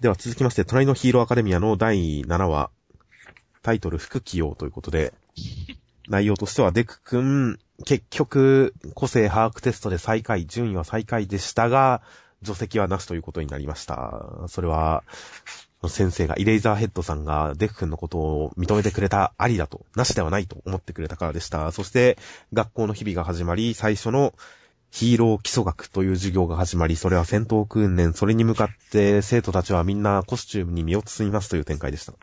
では続きまして、隣のヒーローアカデミアの第7話、タイトル、副起用ということで、内容としてはデク君、結局、個性把握テストで最下位、順位は最下位でしたが、除籍はなしということになりました。それは、先生が、イレイザーヘッドさんがデク君のことを認めてくれたありだと、なしではないと思ってくれたからでした。そして、学校の日々が始まり、最初のヒーロー基礎学という授業が始まり、それは戦闘訓練、それに向かって生徒たちはみんなコスチュームに身を包みますという展開でした。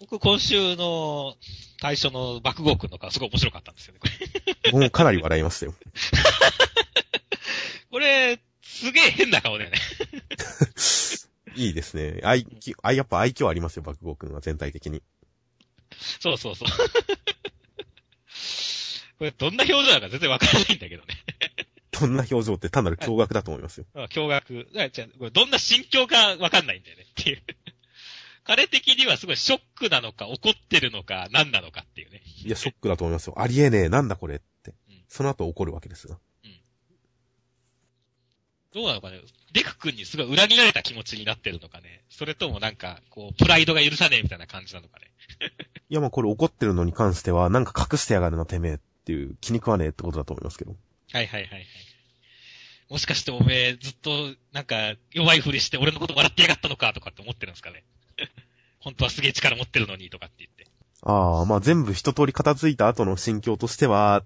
僕、今週の最初の爆豪君の顔、すごい面白かったんですよね、これ。もうかなり笑いましたよ。これ、すげえ変な顔だよね。いいですね。愛、愛、やっぱ愛嬌ありますよ、爆豪君は全体的に。そうそうそう。これどんな表情なのか全然わからないんだけどね。どんな表情って単なる驚愕だと思いますよ。あ驚愕。じゃこれどんな心境かわかんないんだよねっていう。彼的にはすごいショックなのか怒ってるのか何なのかっていうね。いや、ショックだと思いますよ。ありえねえ、なんだこれって。うん、その後怒るわけですが。うん。どうなのかね。デク君にすごい裏切られた気持ちになってるのかね。それともなんか、こう、プライドが許さねえみたいな感じなのかね。いや、まあこれ怒ってるのに関しては、なんか隠してやがるな、てめえっていう気に食わねえってことだと思いますけど。はいはいはいはい。もしかしておめえずっとなんか弱いふりして俺のこと笑ってやがったのかとかって思ってるんですかね。本当はすげえ力持ってるのにとかって言って。ああ、まあ全部一通り片付いた後の心境としては、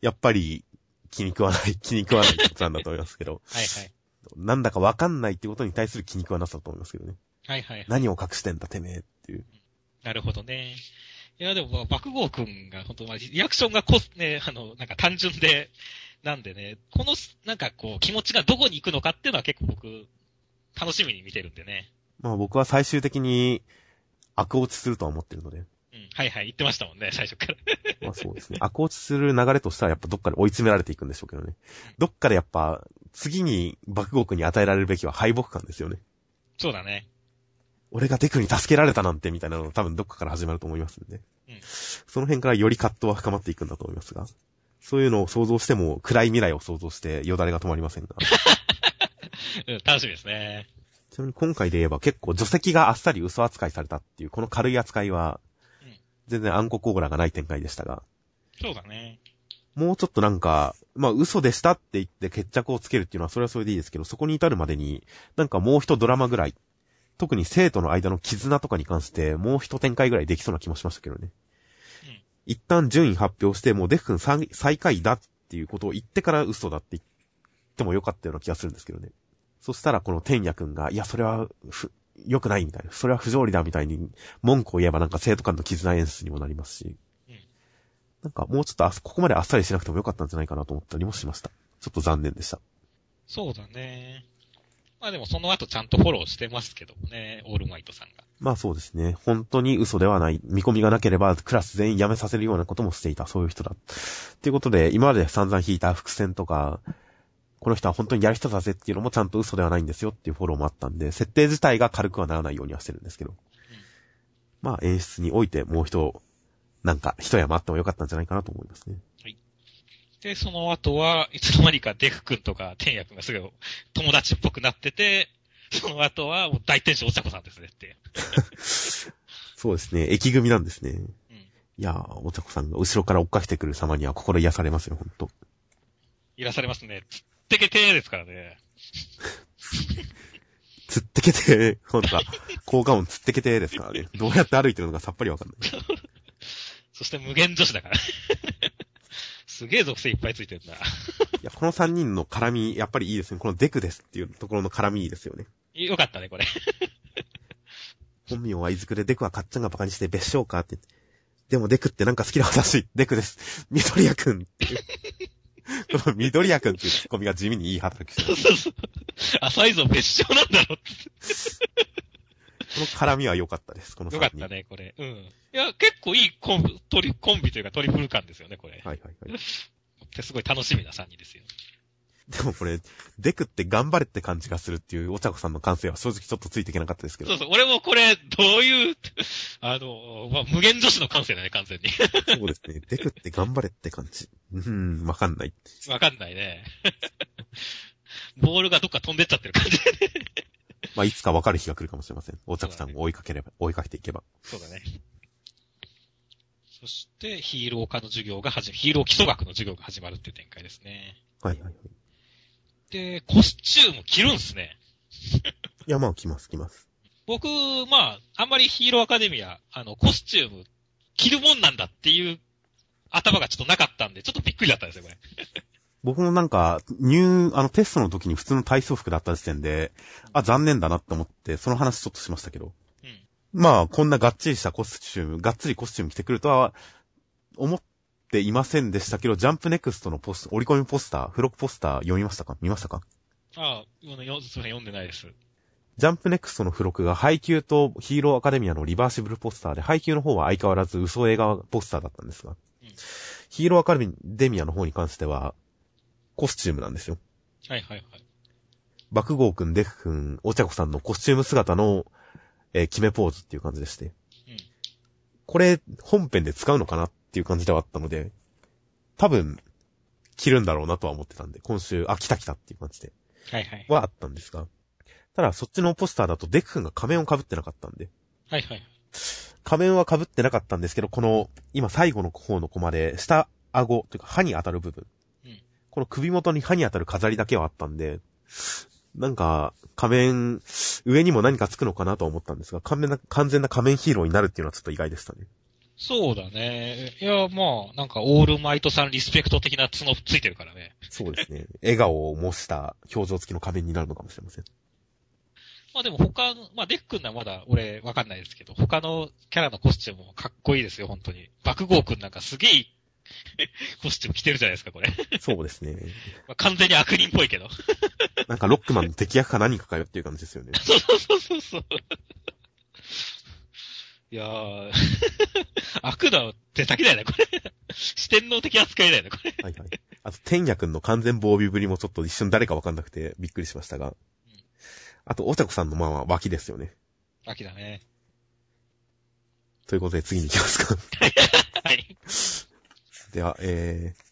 やっぱり気に食わない、気に食わないことなんだと思いますけど。はいはい。なんだかわかんないってことに対する気に食わなさだと思いますけどね。はいはい、はい。何を隠してんだてめえっていう。なるほどね。いや、でも、爆豪くんが、本当リアクションがこ、ね、あの、なんか単純で、なんでね、この、なんかこう、気持ちがどこに行くのかっていうのは結構僕、楽しみに見てるんでね。まあ僕は最終的に、悪落ちするとは思ってるので。うん。はいはい、言ってましたもんね、最初から。まあそうですね。悪落ちする流れとしたらやっぱどっかで追い詰められていくんでしょうけどね。どっかでやっぱ、次に爆豪くんに与えられるべきは敗北感ですよね。そうだね。俺がデクに助けられたなんてみたいなの多分どっかから始まると思いますんで。うん。その辺からより葛藤は深まっていくんだと思いますが。そういうのを想像しても暗い未来を想像してよだれが止まりませんが。うん、楽しみですね。ちなみに今回で言えば結構除籍があっさり嘘扱いされたっていうこの軽い扱いは、全然暗黒オーラがない展開でしたが。そうだね。もうちょっとなんか、まあ嘘でしたって言って決着をつけるっていうのはそれはそれでいいですけど、そこに至るまでに、なんかもう一ドラマぐらい、特に生徒の間の絆とかに関して、もう一展開ぐらいできそうな気もしましたけどね。うん、一旦順位発表して、もうデフ君最下位だっていうことを言ってから嘘だって言ってもよかったような気がするんですけどね。そしたらこの天也君が、いや、それは、良くないみたいな。それは不条理だみたいに文句を言えばなんか生徒間の絆演出にもなりますし。うん、なんかもうちょっとあ、ここまであっさりしなくてもよかったんじゃないかなと思ったりもしました。ちょっと残念でした。そうだね。まあでもその後ちゃんとフォローしてますけどね、オールマイトさんが。まあそうですね。本当に嘘ではない。見込みがなければクラス全員辞めさせるようなこともしていた。そういう人だ。っていうことで、今まで散々引いた伏線とか、この人は本当にやる人だぜっていうのもちゃんと嘘ではないんですよっていうフォローもあったんで、設定自体が軽くはならないようにはしてるんですけど。うん、まあ演出においてもう一、なんか一山あってもよかったんじゃないかなと思いますね。で、その後は、いつの間にかデク君とか天也君がすごい友達っぽくなってて、その後はもう大天使お茶子さんですねって。そうですね。駅組なんですね。うん、いやー、お茶子さんが後ろから追っかけてくる様には心癒されますよ、ほんと。癒されますね。つってけてーですからね。つってけてー、ほんとだ。効果音つってけてーですからね。どうやって歩いてるのかさっぱりわかんない。そして無限女子だから。すげえ属性いっぱいついてるんだ。いや、この3人の絡み、やっぱりいいですね。このデクですっていうところの絡みいいですよね。よかったね、これ。本名は伊豆くで、デクはかっちゃんが馬鹿にして別称かって。でもデクってなんか好きな私、デクです。緑谷くんっていう。この緑谷くんっていうツッコミが地味にいい働きしてる。そうそうそう。浅いぞ別称なんだろって。この絡みは良かったです、このよかったね、これ。うん。いや、結構いいコンビ、トリ、コンビというかトリプル感ですよね、これ。はいはいはい。ってすごい楽しみな3人ですよ。でもこれ、デクって頑張れって感じがするっていうお茶子さんの感性は正直ちょっとついていけなかったですけど。そうそう、俺もこれ、どういう、あの、まあ、無限女子の感性だね、完全に。そうですね。デクって頑張れって感じ。うん、わかんない。わかんないね。ボールがどっか飛んでっちゃってる感じ。まあ、いつか分かる日が来るかもしれません。お茶さんを追いかければ、追いかけていけば。そうだね。そして、ヒーロー科の授業が始ま、ヒーロー基礎学の授業が始まるっていう展開ですね。はいはいはい。で、コスチューム着るんすね。いや、まあ、来ます来ます。僕、まあ、あんまりヒーローアカデミア、あの、コスチューム着るもんなんだっていう頭がちょっとなかったんで、ちょっとびっくりだったんですよ、これ。僕もなんか、入、あの、テストの時に普通の体操服だった時点で、あ、残念だなって思って、その話ちょっとしましたけど。うん。まあ、こんながっちりしたコスチューム、がっつりコスチューム着てくるとは、思っていませんでしたけど、ジャンプネクストのポス、折り込みポスター、付録ポスター読みましたか？見ましたか？ああ、よよすいません、読んでないです。ジャンプネクストの付録が配給とヒーローアカデミアのリバーシブルポスターで、配給の方は相変わらず嘘映画ポスターだったんですが、うんヒーローアカデミアの方に関しては、コスチュームなんですよ。はいはいはい。爆豪くん、デフくん、お茶子さんのコスチューム姿の、えー決めポーズっていう感じでして。うん。これ、本編で使うのかなっていう感じではあったので、多分、着るんだろうなとは思ってたんで、今週、あ、来た来たっていう感じで、はいはい。はあったんですが、ただそっちのポスターだとデクくんが仮面を被ってなかったんで、はいはい。仮面は被ってなかったんですけど、この、今最後の方のコマで、下顎というか歯に当たる部分。うんこの首元に歯に当たる飾りだけはあったんで、なんか、仮面、上にも何かつくのかなと思ったんですが、完全な、完全な仮面ヒーローになるっていうのはちょっと意外でしたね。そうだね。いや、まあ、なんか、オールマイトさんリスペクト的な角ついてるからね。そうですね。笑顔を模した表情付きの仮面になるのかもしれません。まあでも他の、まあデックンはまだ俺わかんないですけど、他のキャラのコスチュームもかっこいいですよ、本当に。爆豪くんなんかすげえ コスチューム着てるじゃないですか、これ。そうですね。まあ、完全に悪人っぽいけど。なんかロックマンの敵役か何かかよっていう感じですよね。そうそうそうそう。いやー、悪の手先だよね、これ。四天王的扱いだよね、これ。はいはい。あと、天也くんの完全防備ぶりもちょっと一瞬誰かわかんなくてびっくりしましたが。あと、お茶子さんのまあまあ脇ですよね。秋だね。ということで次に行きますか。では、えー、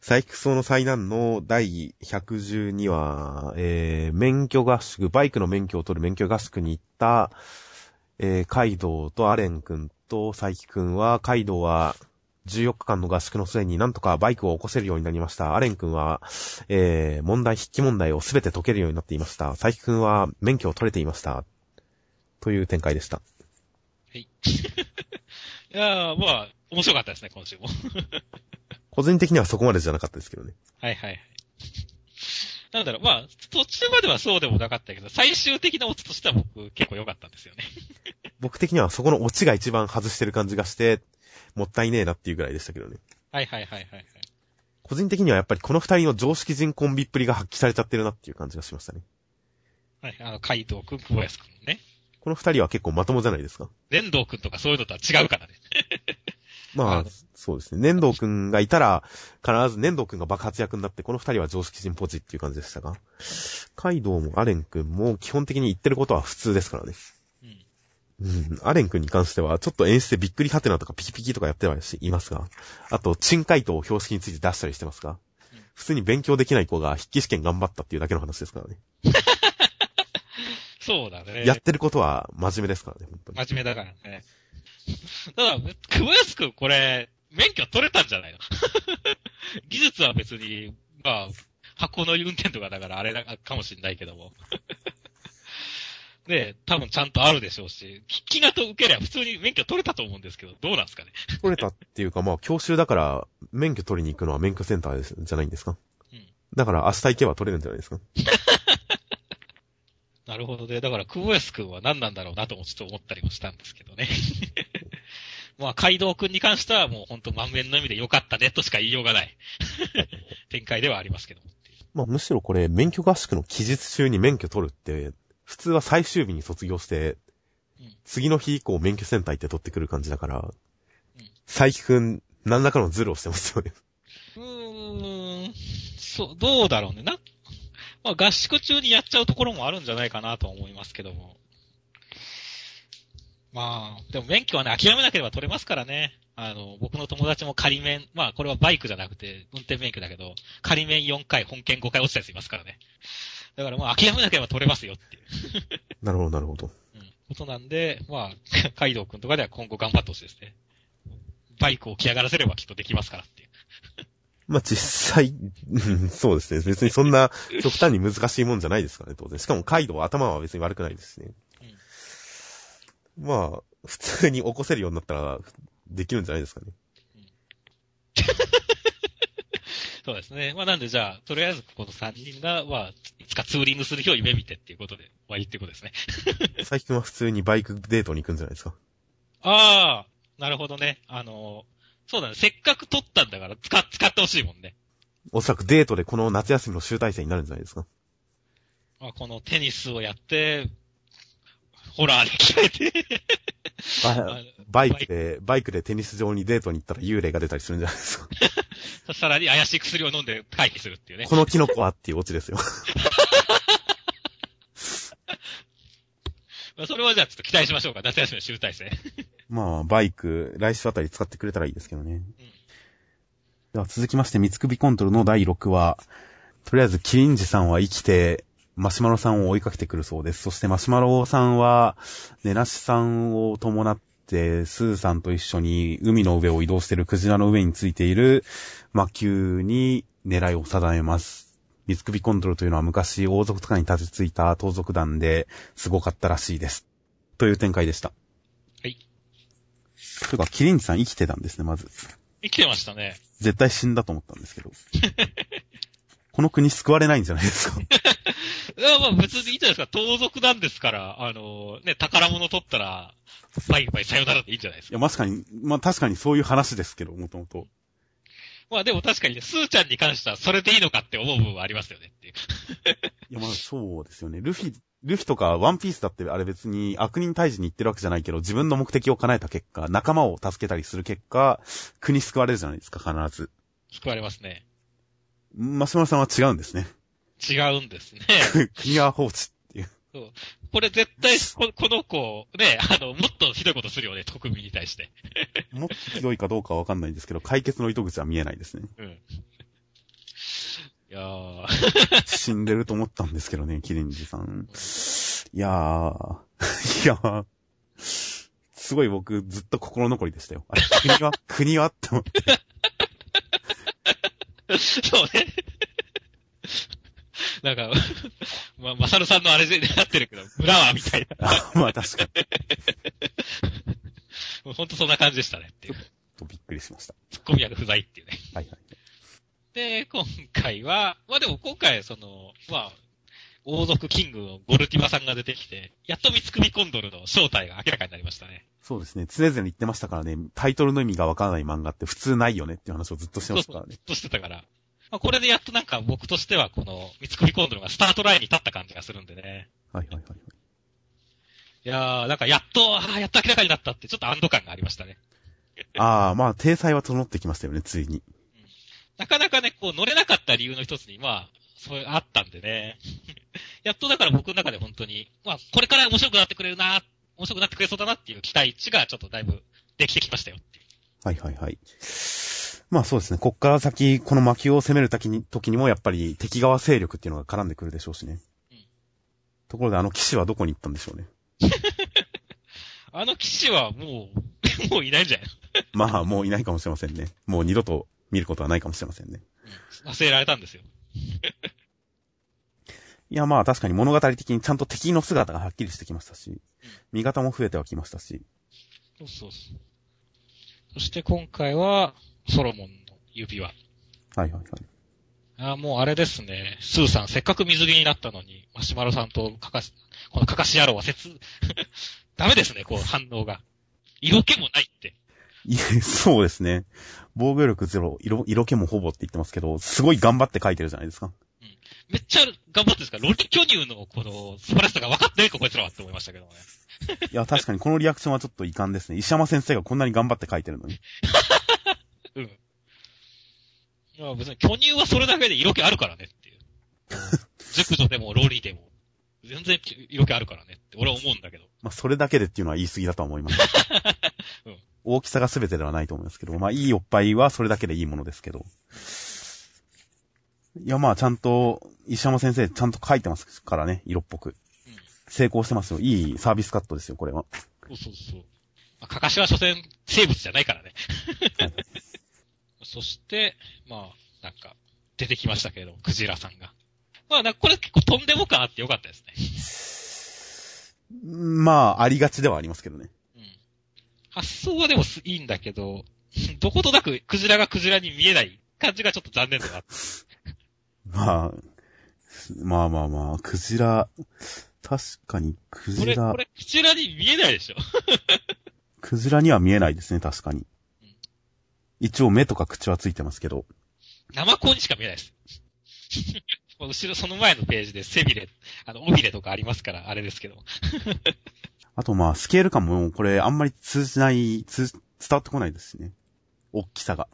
サイクソの災難の第112話、えー、免許合宿、バイクの免許を取る免許合宿に行った、えー、カイドウとアレン君とサイキ君は、カイドウは14日間の合宿の末になんとかバイクを起こせるようになりました。アレン君は、えー、問題、筆記問題をすべて解けるようになっていました。サイキ君は免許を取れていました。という展開でした。はいやー、まあ、面白かったですね、今週も。個人的にはそこまでじゃなかったですけどね。はいはいはい。なんだろう、まあ、途中まではそうでもなかったけど、最終的なオチとしては僕結構良かったんですよね。僕的にはそこのオチが一番外してる感じがして、もったいねえなっていうぐらいでしたけどね。はいはいはいはいはい。個人的にはやっぱりこの二人の常識人コンビっぷりが発揮されちゃってるなっていう感じがしましたね。はい、あの、海藤くん、久保安くんね。この二人は結構まともじゃないですか。連藤くんとかそういうのとは違うからね。まああ、そうですね。粘土くんがいたら、必ず粘土くんが爆発役になって、この二人は常識人ポジっていう感じでしたが、カイドウもアレンくんも基本的に言ってることは普通ですからね。うん。うん。アレン君に関しては、ちょっと演出でびっくりハテナとかピキピキとかやってはいいますが、あと、珍回答を標識について出したりしてますがうん、普通に勉強できない子が筆記試験頑張ったっていうだけの話ですからね。そうだね。やってることは真面目ですからね、本当に。真面目だからね。ただ、久保安くんこれ、免許取れたんじゃないの？技術は別に、まあ、箱の運転とかだからあれだかもしれないけども。で、多分ちゃんとあるでしょうし、気がと受けりゃ普通に免許取れたと思うんですけど、どうなんですかね？取れたっていうか、まあ、教習だから、免許取りに行くのは免許センターじゃないんですか？うんだから明日行けば取れるんじゃないですか？なるほどね。だから、久保安くんは何なんだろうなともちょっと思ったりもしたんですけどね。まあ、海道くんに関してはもう本当満面の意味で良かったねとしか言いようがない 展開ではありますけども。まあ、むしろこれ、免許合宿の期日中に免許取るって、普通は最終日に卒業して、うん次の日以降免許センター行って取ってくる感じだから、うん佐伯くん、何らかのズルをしてますよね。うーん、そう、どうだろうね。な、まあ合宿中にやっちゃうところもあるんじゃないかなとは思いますけども。まあ、でも免許はね、諦めなければ取れますからね。あの、僕の友達も仮免、まあこれはバイクじゃなくて運転免許だけど、仮免4回、本検5回落ちたやついますからね。だからもう諦めなければ取れますよっていう、なるほど、なるほど。うん、ことなんで、まあ、カイドウ君とかでは今後頑張ってほしいですね。バイクを来上がらせればきっとできますからっていう。まあ、実際、うんそうですね。別にそんな極端に難しいもんじゃないですからね、当然。しかもカイドウは頭は別に悪くないですしね。まあ、普通に起こせるようになったら、できるんじゃないですかね。そうですね。まあなんでじゃあ、とりあえずこの3人が、まあ、いつかツーリングする日を夢見てっていうことで終わりってことですね。最近は普通にバイクデートに行くんじゃないですか。ああ、なるほどね。あのそうだね。せっかく撮ったんだから使、使ってほしいもんね。おそらくデートでこの夏休みの集大成になるんじゃないですか。まあ、このテニスをやって、ホラーで鍛えて、バ バイクで、バイクでテニス場にデートに行ったら幽霊が出たりするんじゃないですか。さらに怪しい薬を飲んで回避するっていうね。このキノコはっていうオチですよ。まあ、それはじゃあちょっと期待しましょうか。夏休みの集大成。まあ、バイク、来週あたり使ってくれたらいいですけどね。では続きまして、三つ首コントロの第6話。とりあえず、キリンジさんは生きて、マシュマロさんを追いかけてくるそうです。そしてマシュマロさんは、ネナシさんを伴って、スーさんと一緒に海の上を移動しているクジラの上についている魔球に狙いを定めます。三つ首コントロというのは昔王族とかに立ちついた盗賊団ですごかったらしいです。という展開でした。はい。というか、キリンジさん生きてたんですね、まず。生きてましたね。絶対死んだと思ったんですけど。この国救われないんじゃないですか。いや、まあ別にいいじゃないですか。盗賊なんですから、あのね、宝物取ったら、バイバイさよならでいいんじゃないですか。いや、確かに、まあ確かにそういう話ですけど、もともと。まあでも確かにね、スーちゃんに関してはそれでいいのかって思う部分はありますよねっていう。いや、まあそうですよね。ルフィ、ルフィとかワンピースだってあれ別に悪人退治に行ってるわけじゃないけど、自分の目的を叶えた結果、仲間を助けたりする結果、国救われるじゃないですか、必ず。救われますね。マシュマロさんは違うんですね。違うんですね。国は放置っていう。これ絶対こ、この子、ね、あの、もっとひどいことするよね、国民に対して。もっとひどいかどうかはわかんないんですけど、解決の糸口は見えないですね。うん。いやー、死んでると思ったんですけどね、キリンジさん。いやー、いやー、すごい僕ずっと心残りでしたよ。あれ、国は、国はって思って。そうね。なんか、まあ、まさるさんのあれでなってるけど、村はみたいな。あまあ確かに。もうほんとそんな感じでしたねっていう。とびっくりしました。ツッコミ役不在っていうね。はいはい。で、今回は、まあでも今回その、まあ、王族キングのゴルティバさんが出てきて、やっと三つ首コンドルの正体が明らかになりましたね。そうですね。常々言ってましたからね、タイトルの意味がわからない漫画って普通ないよねっていう話をずっとしてましたからねずっ。としてたから。まあ、これでやっとなんか僕としてはこの三つ首コンドルがスタートラインに立った感じがするんでね。はいはいはいはい。いやー、なんかやっと、あーやっと明らかになったってちょっと安堵感がありましたね。ああ、まあ、体裁は整ってきましたよね、ついに。なかなかね、こう乗れなかった理由の一つに、まあ、そういう、あったんでね。やっとだから僕の中で本当に、まあ、これから面白くなってくれるな、面白くなってくれそうだなっていう期待値がちょっとだいぶできてきましたよ。はいはいはい。まあそうですね。こっから先、この魔球を攻める時に、時にもやっぱり敵側勢力っていうのが絡んでくるでしょうしね。うんところであの騎士はどこに行ったんでしょうね。あの騎士はもう、もういないんじゃない？まあもういないかもしれませんね。もう二度と見ることはないかもしれませんね。うん。忘れられたんですよ。いやまあ確かに物語的にちゃんと敵の姿がはっきりしてきましたし、味方も増えてはきましたし。そうそうそう。そして今回は、ソロモンの指輪。はいはいはい。あーもうあれですね。スーさん、せっかく水着になったのに、マシュマロさんとかかし、このかかし野郎は切、ダメですね、こう反応が。色気もないって。いえ、そうですね。防御力ゼロ、色、色気もほぼって言ってますけど、すごい頑張って書いてるじゃないですか。めっちゃ頑張ってるんですか？ら、ロリ巨乳のこの素晴らしさが分かってないか、こいつらはって思いましたけどね。いや、確かにこのリアクションはちょっと遺憾ですね。石山先生がこんなに頑張って書いてるのに。うん。いや、別に巨乳はそれだけで色気あるからねっていう。熟女でもロリでも。全然色気あるからねって俺は思うんだけど。まあ、それだけでっていうのは言い過ぎだとは思います。うん大きさが全てではないと思いますけど、まあ、いいおっぱいはそれだけでいいものですけど。いや、まあ、ちゃんと、石山先生、ちゃんと書いてますからね、色っぽく。うん。成功してますよ。いいサービスカットですよ、これは。そうそうそう。まあ、かかしは所詮生物じゃないからね。はい そして、まあ、なんか、出てきましたけど、クジラさんが。まあ、なんかこれ結構とんでも感あってよかったですね。まあ、ありがちではありますけどね。うん。発想はでもすいいんだけど、どことなくクジラがクジラに見えない感じがちょっと残念だな。まあ、まあまあまあ、クジラ、確かにクこれ、ジラこ、れ、クジラに見えないでしょ。クジラには見えないですね、確かにうん。一応目とか口はついてますけど。生子にしか見えないです。後ろ、その前のページで背びれ、あの、尾びれとかありますから、あれですけど。あとまあ、スケール感もこれあんまり通じない、通、伝わってこないですしね。大きさが。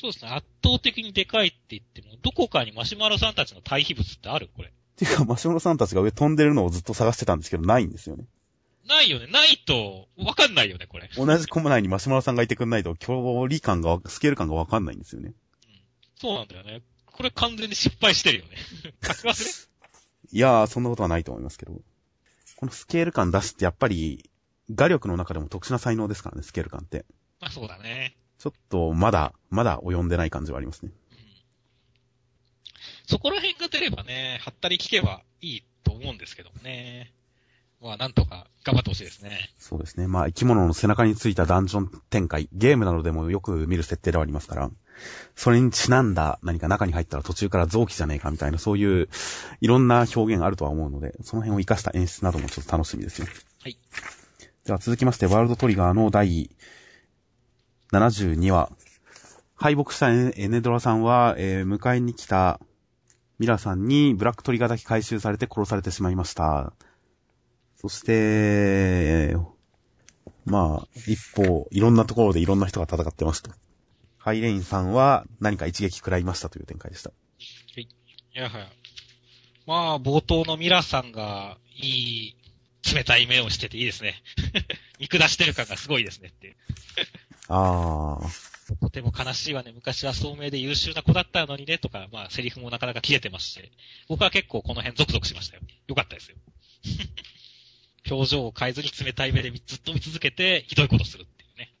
そうですね。圧倒的にでかいって言っても、どこかにマシュマロさんたちの対比物ってある？これ。ていうか、マシュマロさんたちが上飛んでるのをずっと探してたんですけど、ないんですよね。ないよね。ないと、わかんないよね、これ。同じコマ内にマシュマロさんがいてくんないと、距離感が、スケール感がわかんないんですよね。そうなんだよね。これ完全に失敗してるよね。書き忘れいやー、そんなことはないと思いますけど。このスケール感出すってやっぱり、画力の中でも特殊な才能ですからね、スケール感って。まあそうだね。ちょっと、まだ、まだ及んでない感じはありますね。うん。そこら辺が出ればね、はったり聞けばいいと思うんですけどもね。まあなんとか頑張ってほしいですね。そうですね。まあ、生き物の背中についたダンジョン展開、ゲームなどでもよく見る設定ではありますから、それにちなんだ何か中に入ったら途中から臓器じゃねえかみたいな、そういう、いろんな表現あるとは思うので、その辺を活かした演出などもちょっと楽しみですよ。はい。では続きまして、ワールドトリガーの第72話。敗北したエネエネドラさんは、えー迎えに来たミラさんにブラックトリガーだけ回収されて殺されてしまいました。そして、えーまあ、一方、いろんなところでいろんな人が戦ってますと。ハイレインさんは何か一撃食らいましたという展開でした。いやはや。まあ、冒頭のミラさんが、いい、冷たい目をしてていいですね。見下してる感がすごいですねっていう。あとても悲しいわね。昔は聡明で優秀な子だったのにね、とか、まあ、セリフもなかなか切れてまして。僕は結構この辺ゾクゾクしましたよ。よかったですよ。表情を変えずに冷たい目でずっと見続けて、ひどいことするっていうね。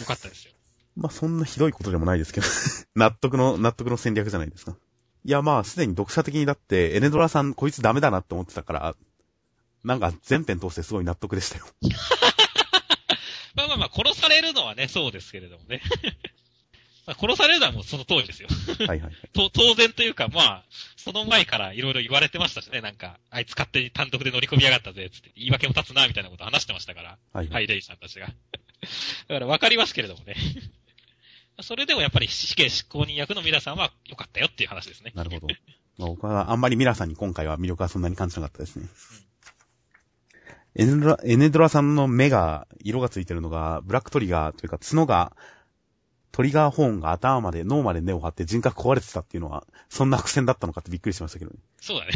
よかったですよ。ー。まあ、そんなひどいことでもないですけど。納得の、納得の戦略じゃないですか。いや、まあ、すでに読者的にだって、エネドラさんこいつダメだなって思ってたから、なんか全編通してすごい納得でしたよ。まあまあまあ、殺されるのはね、そうですけれどもね。まあ殺されるのはもうその通りですよ。はいはい。と、当然というか、まあ、その前からいろいろ言われてましたしね、なんか、あいつ勝手に単独で乗り込みやがったぜ、つって、言い訳も立つな、みたいなこと話してましたから、はいハイレイさんたちが。だから分かりますけれどもね。それでもやっぱり死刑執行人役の皆さんは良かったよっていう話ですね。なるほど。まあ、僕はあんまりミラさんに今回は魅力はそんなに感じなかったですね。エネドラ、エネドラさんの目が、色がついてるのが、ブラックトリガーというか角が、トリガーホーンが頭まで、脳まで根を張って人格壊れてたっていうのは、そんな伏線だったのかってびっくりしましたけどね。そうだね。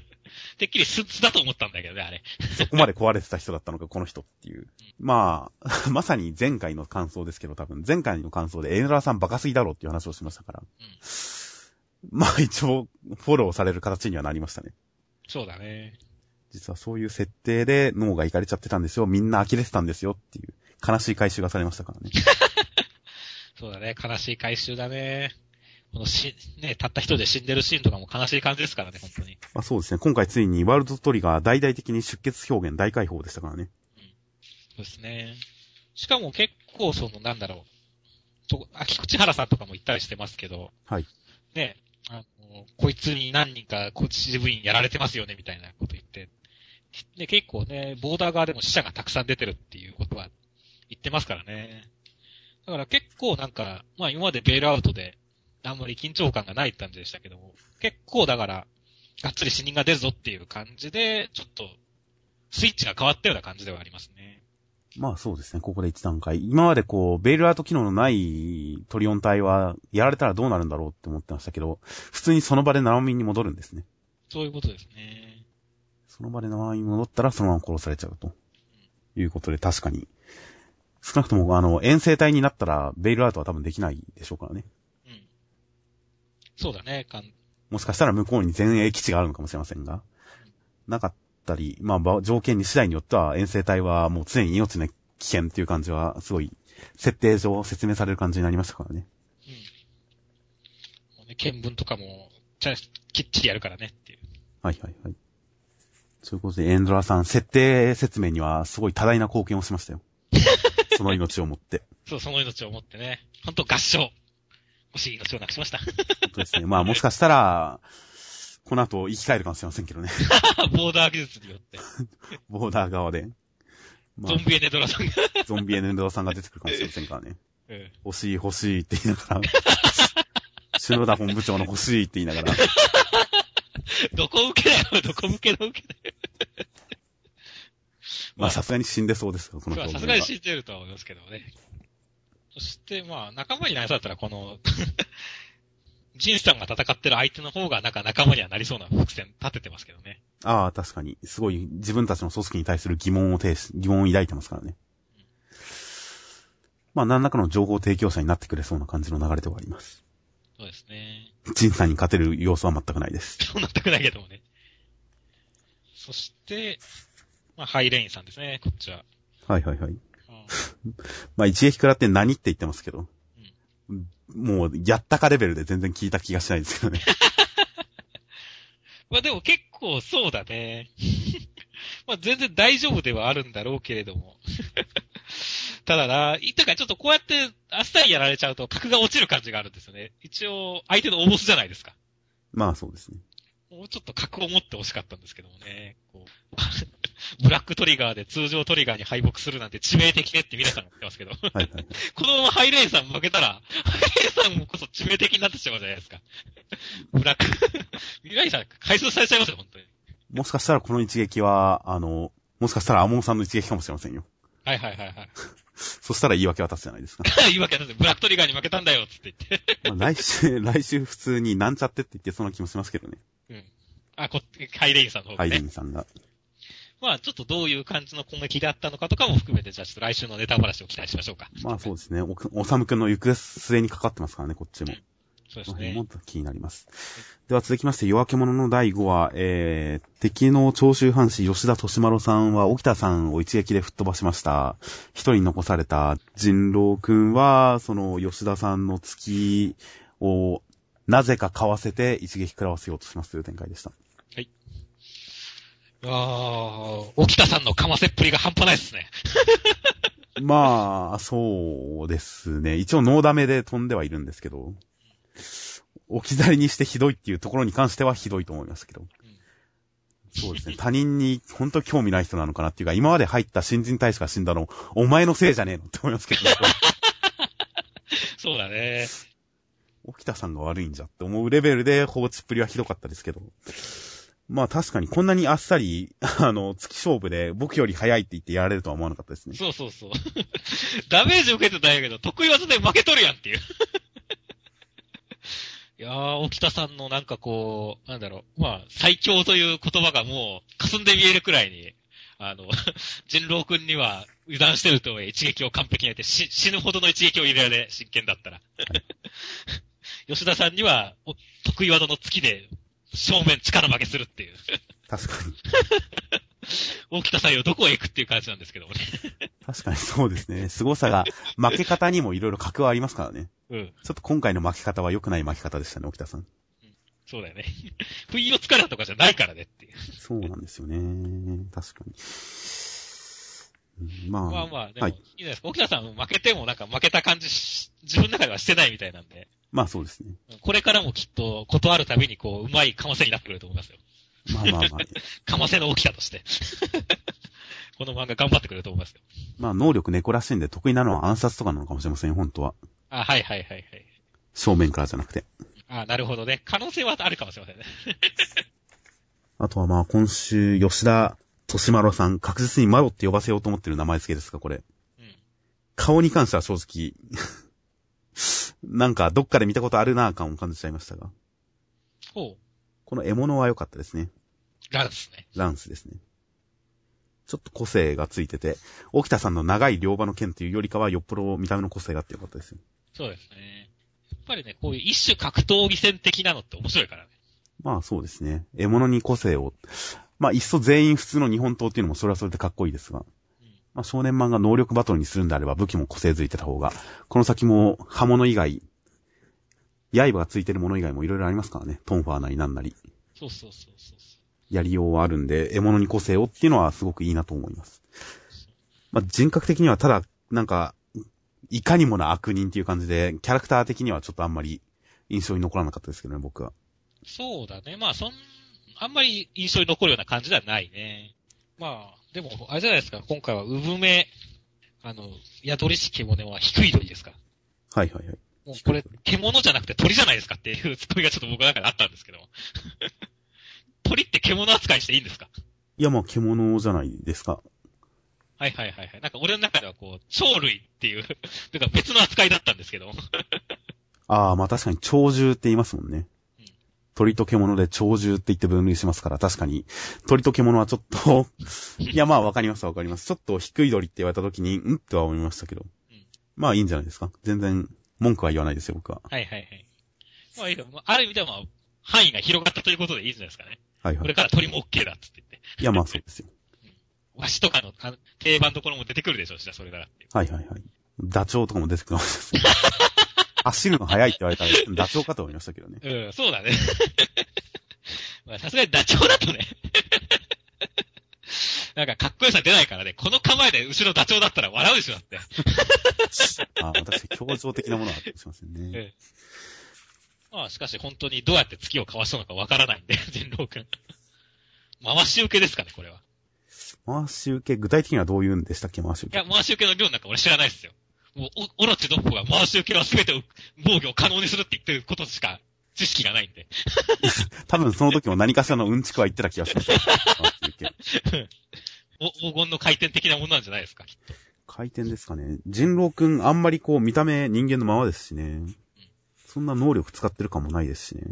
てっきりスツだと思ったんだけどね、あれ。そこまで壊れてた人だったのか、この人っていう。まあ、まさに前回の感想ですけど、多分、前回の感想でエネドラさんバカすぎだろうっていう話をしましたから。まあ一応、フォローされる形にはなりましたね。そうだね。実はそういう設定で脳がいかれちゃってたんですよ。みんな呆れてたんですよっていう悲しい回収がされましたからね。そうだね。悲しい回収だね。このし、ね、たった一人で死んでるシーンとかも悲しい感じですからね、本当に。まあそうですね。今回ついにワールドトリガー大々的に出血表現大解放でしたからね。そうですね。しかも結構その、なんだろう。と、秋口原さんとかも言ったりしてますけど、はい。ね、あの、こいつに何人か、こっち支部員やられてますよね、みたいなこと言って。で、結構ね、ボーダー側でも死者がたくさん出てるっていうことは言ってますからね。だから結構なんか、まあ今までベールアウトで、あんまり緊張感がないって感じでしたけども、結構だから、がっつり死人が出るぞっていう感じで、ちょっと、スイッチが変わったような感じではありますね。まあそうですね。ここで一段階。今までこう、ベイルアート機能のないトリオン体は、やられたらどうなるんだろうって思ってましたけど、普通にその場で生身に戻るんですね。そういうことですね。その場で生身に戻ったらそのまま殺されちゃうと。いうことで確かに。少なくともあの、遠征体になったら、ベイルアウトは多分できないでしょうからね。うん。そうだね。かんもしかしたら向こうに前衛基地があるのかもしれませんが、なかったり、まあば、条件に次第によっては遠征隊はもう常に命の危険っていう感じは、すごい、設定上説明される感じになりましたからね。うん。もうね、見聞とかも、ちゃ、きっちりやるからねっていう。はいはいはい。そういうことで、エンドラさん、設定説明にはすごい多大な貢献をしましたよ。その命をもって。そう、その命を持ってね。ほんと合唱。惜しい命をなくしました。本当ですね。まあもしかしたら、この後生き返るかもしれませんけどね。ボーダー技術によって。ボーダー側で。まあゾン、ビエネドラさんが。ゾンビエネンドラさんが出てくるかもしれませんからね。う ん欲しい欲しいって言いながら、篠田本部長の欲しいって言いながら、どこ受けだよ、どこ向けの受けだよ。まあさすがに死んでそうですよ、このまあ表現は。さすがに知ってるとは思いますけどね。そして、まあ、仲間になりそうだったら、この、ジンさんが戦ってる相手の方が、なんか仲間にはなりそうな伏線立ててますけどね。ああ、確かに。すごい自分たちの組織に対する疑問を呈し、疑問を抱いてますからね。まあ何らかの情報提供者になってくれそうな感じの流れではあります。そうですね。ジンさんに勝てる要素は全くないです。そうなってくないけどもね。そして、まあ、ハイレインさんですね、こっちは。はいはいはい。うん まあ一撃食らって何って言ってますけど。もう、やったかレベルで全然聞いた気がしないですけどね。まあでも結構そうだね。まあ全然大丈夫ではあるんだろうけれども。ただな、いったかちょっとこうやってあっさりやられちゃうと格が落ちる感じがあるんですよね。一応相手の大ボスじゃないですか。まあそうですね。もうちょっと格を持って欲しかったんですけどもね。こうブラックトリガーで通常トリガーに敗北するなんて致命的ねって皆さんが言ってますけど。はいはいはい。このままハイレインさん負けたら、ハイレインさんもこそ致命的になってしまうじゃないですか。ブラック、ミラさん回収されちゃいますよ、本当に。もしかしたらこの一撃は、あの、もしかしたらアモンさんの一撃かもしれませんよ。はいはいはいはい。そしたら言い訳は立つじゃないですか。言い訳なんですブラックトリガーに負けたんだよ、つって言って。まあ、来週、来週普通になんちゃってって言ってそうな気もしますけどね。うん。あ、こ、ハイレインさんの方ハイがね。レインさんが。まあ、ちょっとどういう感じの攻撃だったのかとかも含めて、じゃあちょっと来週のネタ話を期待しましょうか。まあそうですね。お、おさむくんの行方末にかかってますからね、こっちも。そうですねこの辺も。気になります。では続きまして、夜明け者の第5話、えー、敵の長州藩士吉田敏丸さんは、沖田さんを一撃で吹っ飛ばしました。一人残された人狼くんは、その吉田さんの月を、なぜか買わせて一撃食らわせようとしますという展開でした。ああ、沖田さんのかませっぷりが半端ないですね。まあ、そうですね。一応ノーダメで飛んではいるんですけど、置き去りにしてひどいっていうところに関してはひどいと思いますけど。そうですね。他人に本当興味ない人なのかなっていうか、今まで入った新人大使が死んだの、お前のせいじゃねえのって思いますけど、そうだね。沖田さんが悪いんじゃって思うレベルで放置っぷりはひどかったですけど。まあ確かにこんなにあっさり、あの、月勝負で僕より早いって言ってやられるとは思わなかったですね。そうそうそう。ダメージ受けてたんやけど、得意技で負けとるやんっていう。いやー、沖田さんのなんかこう、なんだろう、まあ、最強という言葉がもう、霞んで見えるくらいに、あの、人狼くんには油断してると一撃を完璧にやって、し死ぬほどの一撃を入れられ、真剣だったら。吉田さんには、お得意技の月で、正面力負けするっていう。確かに。沖田さんよ、どこへ行くっていう感じなんですけどもね。確かにそうですね。凄さが、負け方にもいろいろ格はありますからね。うん。ちょっと今回の負け方は良くない負け方でしたね、沖田さん。そうだよね。不意をつかれたとかじゃないからねっていう。そうなんですよね。確かに。うんまあ、まあまあ、でも、はいい、いじゃないですか。沖田さん負けてもなんか負けた感じし、自分の中ではしてないみたいなんで、まあそうですね。これからもきっと、断るたびにこう、うまいかませになってくると思いますよ。まあまあまあ。かませの沖田として。この漫画頑張ってくれると思いますよ。まあ能力猫らしいんで得意なのは暗殺とかなのかもしれませんよ、本当は。あ、はいはいはいはい。正面からじゃなくて。あ、なるほどね。可能性はあるかもしれませんね。あとはまあ今週、吉田敏丸さん、確実にマロって呼ばせようと思ってる名前付けですか、これ。うん。顔に関しては正直、なんかどっかで見たことあるなぁ感を感じちゃいましたが。ほう。この獲物は良かったですね。ランスね。ランスですね。ちょっと個性がついてて、沖田さんの長い両刃の剣というよりかはよっぽど見た目の個性があってよかったですよ。そうですね。やっぱりね、こういう一種格闘技戦的なのって面白いからね。まあそうですね。獲物に個性を。まあ、いっそ全員普通の日本刀っていうのもそれはそれでかっこいいですが。まあ、少年漫画能力バトルにするんであれば武器も個性づいてた方が、この先も刃物以外、刃がついてるもの以外もいろいろありますからね。トンファーなりなんなり。そうそうそうそう。やりようはあるんで、獲物に個性をっていうのはすごくいいなと思います。まあ、人格的にはただ、なんか、いかにもな悪人っていう感じで、キャラクター的にはちょっとあんまり印象に残らなかったですけどね、僕は。そうだね。まあ、そん、あんまり印象に残るような感じではないね。まあ、でも、あれじゃないですか、今回は産め、あの、宿りし獣は低い鳥ですか。はいはいはい。もうこれ、獣じゃなくて鳥じゃないですかっていうツッコミがちょっと僕の中であったんですけど。鳥って獣扱いしていいんですか？いや、まあ、獣じゃないですか。はいはいはいはい。なんか俺の中ではこう、鳥類っていう、なんか別の扱いだったんですけど。ああ、まあ確かに鳥獣って言いますもんね。うん鳥と獣で鳥獣って言って分類しますから、確かに。鳥と獣はちょっと、いやまあわかりますわかります。ちょっと低い鳥って言われた時に、んっては思いましたけど。うんまあいいんじゃないですか。全然、文句は言わないですよ、僕は。はいはいはい。まあいいあある意味ではまあ、範囲が広がったということでいいんじゃないですかね。はいはい。これから鳥も OK だっつって言って。いやまあそうですよ。わしとかの定番ところも出てくるでしょうしな、それなら。はいはいはい。ダチョウとかも出てくる。走るの速いって言われたら、ダチョウかと思いましたけどね。うん、そうだね。まあさすがにダチョウだとね。なんかかっこよさ出ないからね、この構えで後ろダチョウだったら笑うでしょ、だって。ああ、私、強情的なものはあったりしませんね。ええまあしかし本当にどうやって月をかわしたのかわからないんで、人狼くん。回し受けですかね、これは。回し受け、具体的にはどういうんでしたっけ、回し受け。いや、回し受けの量なんか俺知らないですよ。もう、お、オロチドッポが回し受けは全てを防御を可能にするって言ってることしか知識がないんで。多分その時も何かしらのうんちくは言ってた気がします。黄金の回転的なものなんじゃないですか、きっと。回転ですかね。人狼くん、あんまりこう、見た目人間のままですしね。そんな能力使ってる感もないですしね。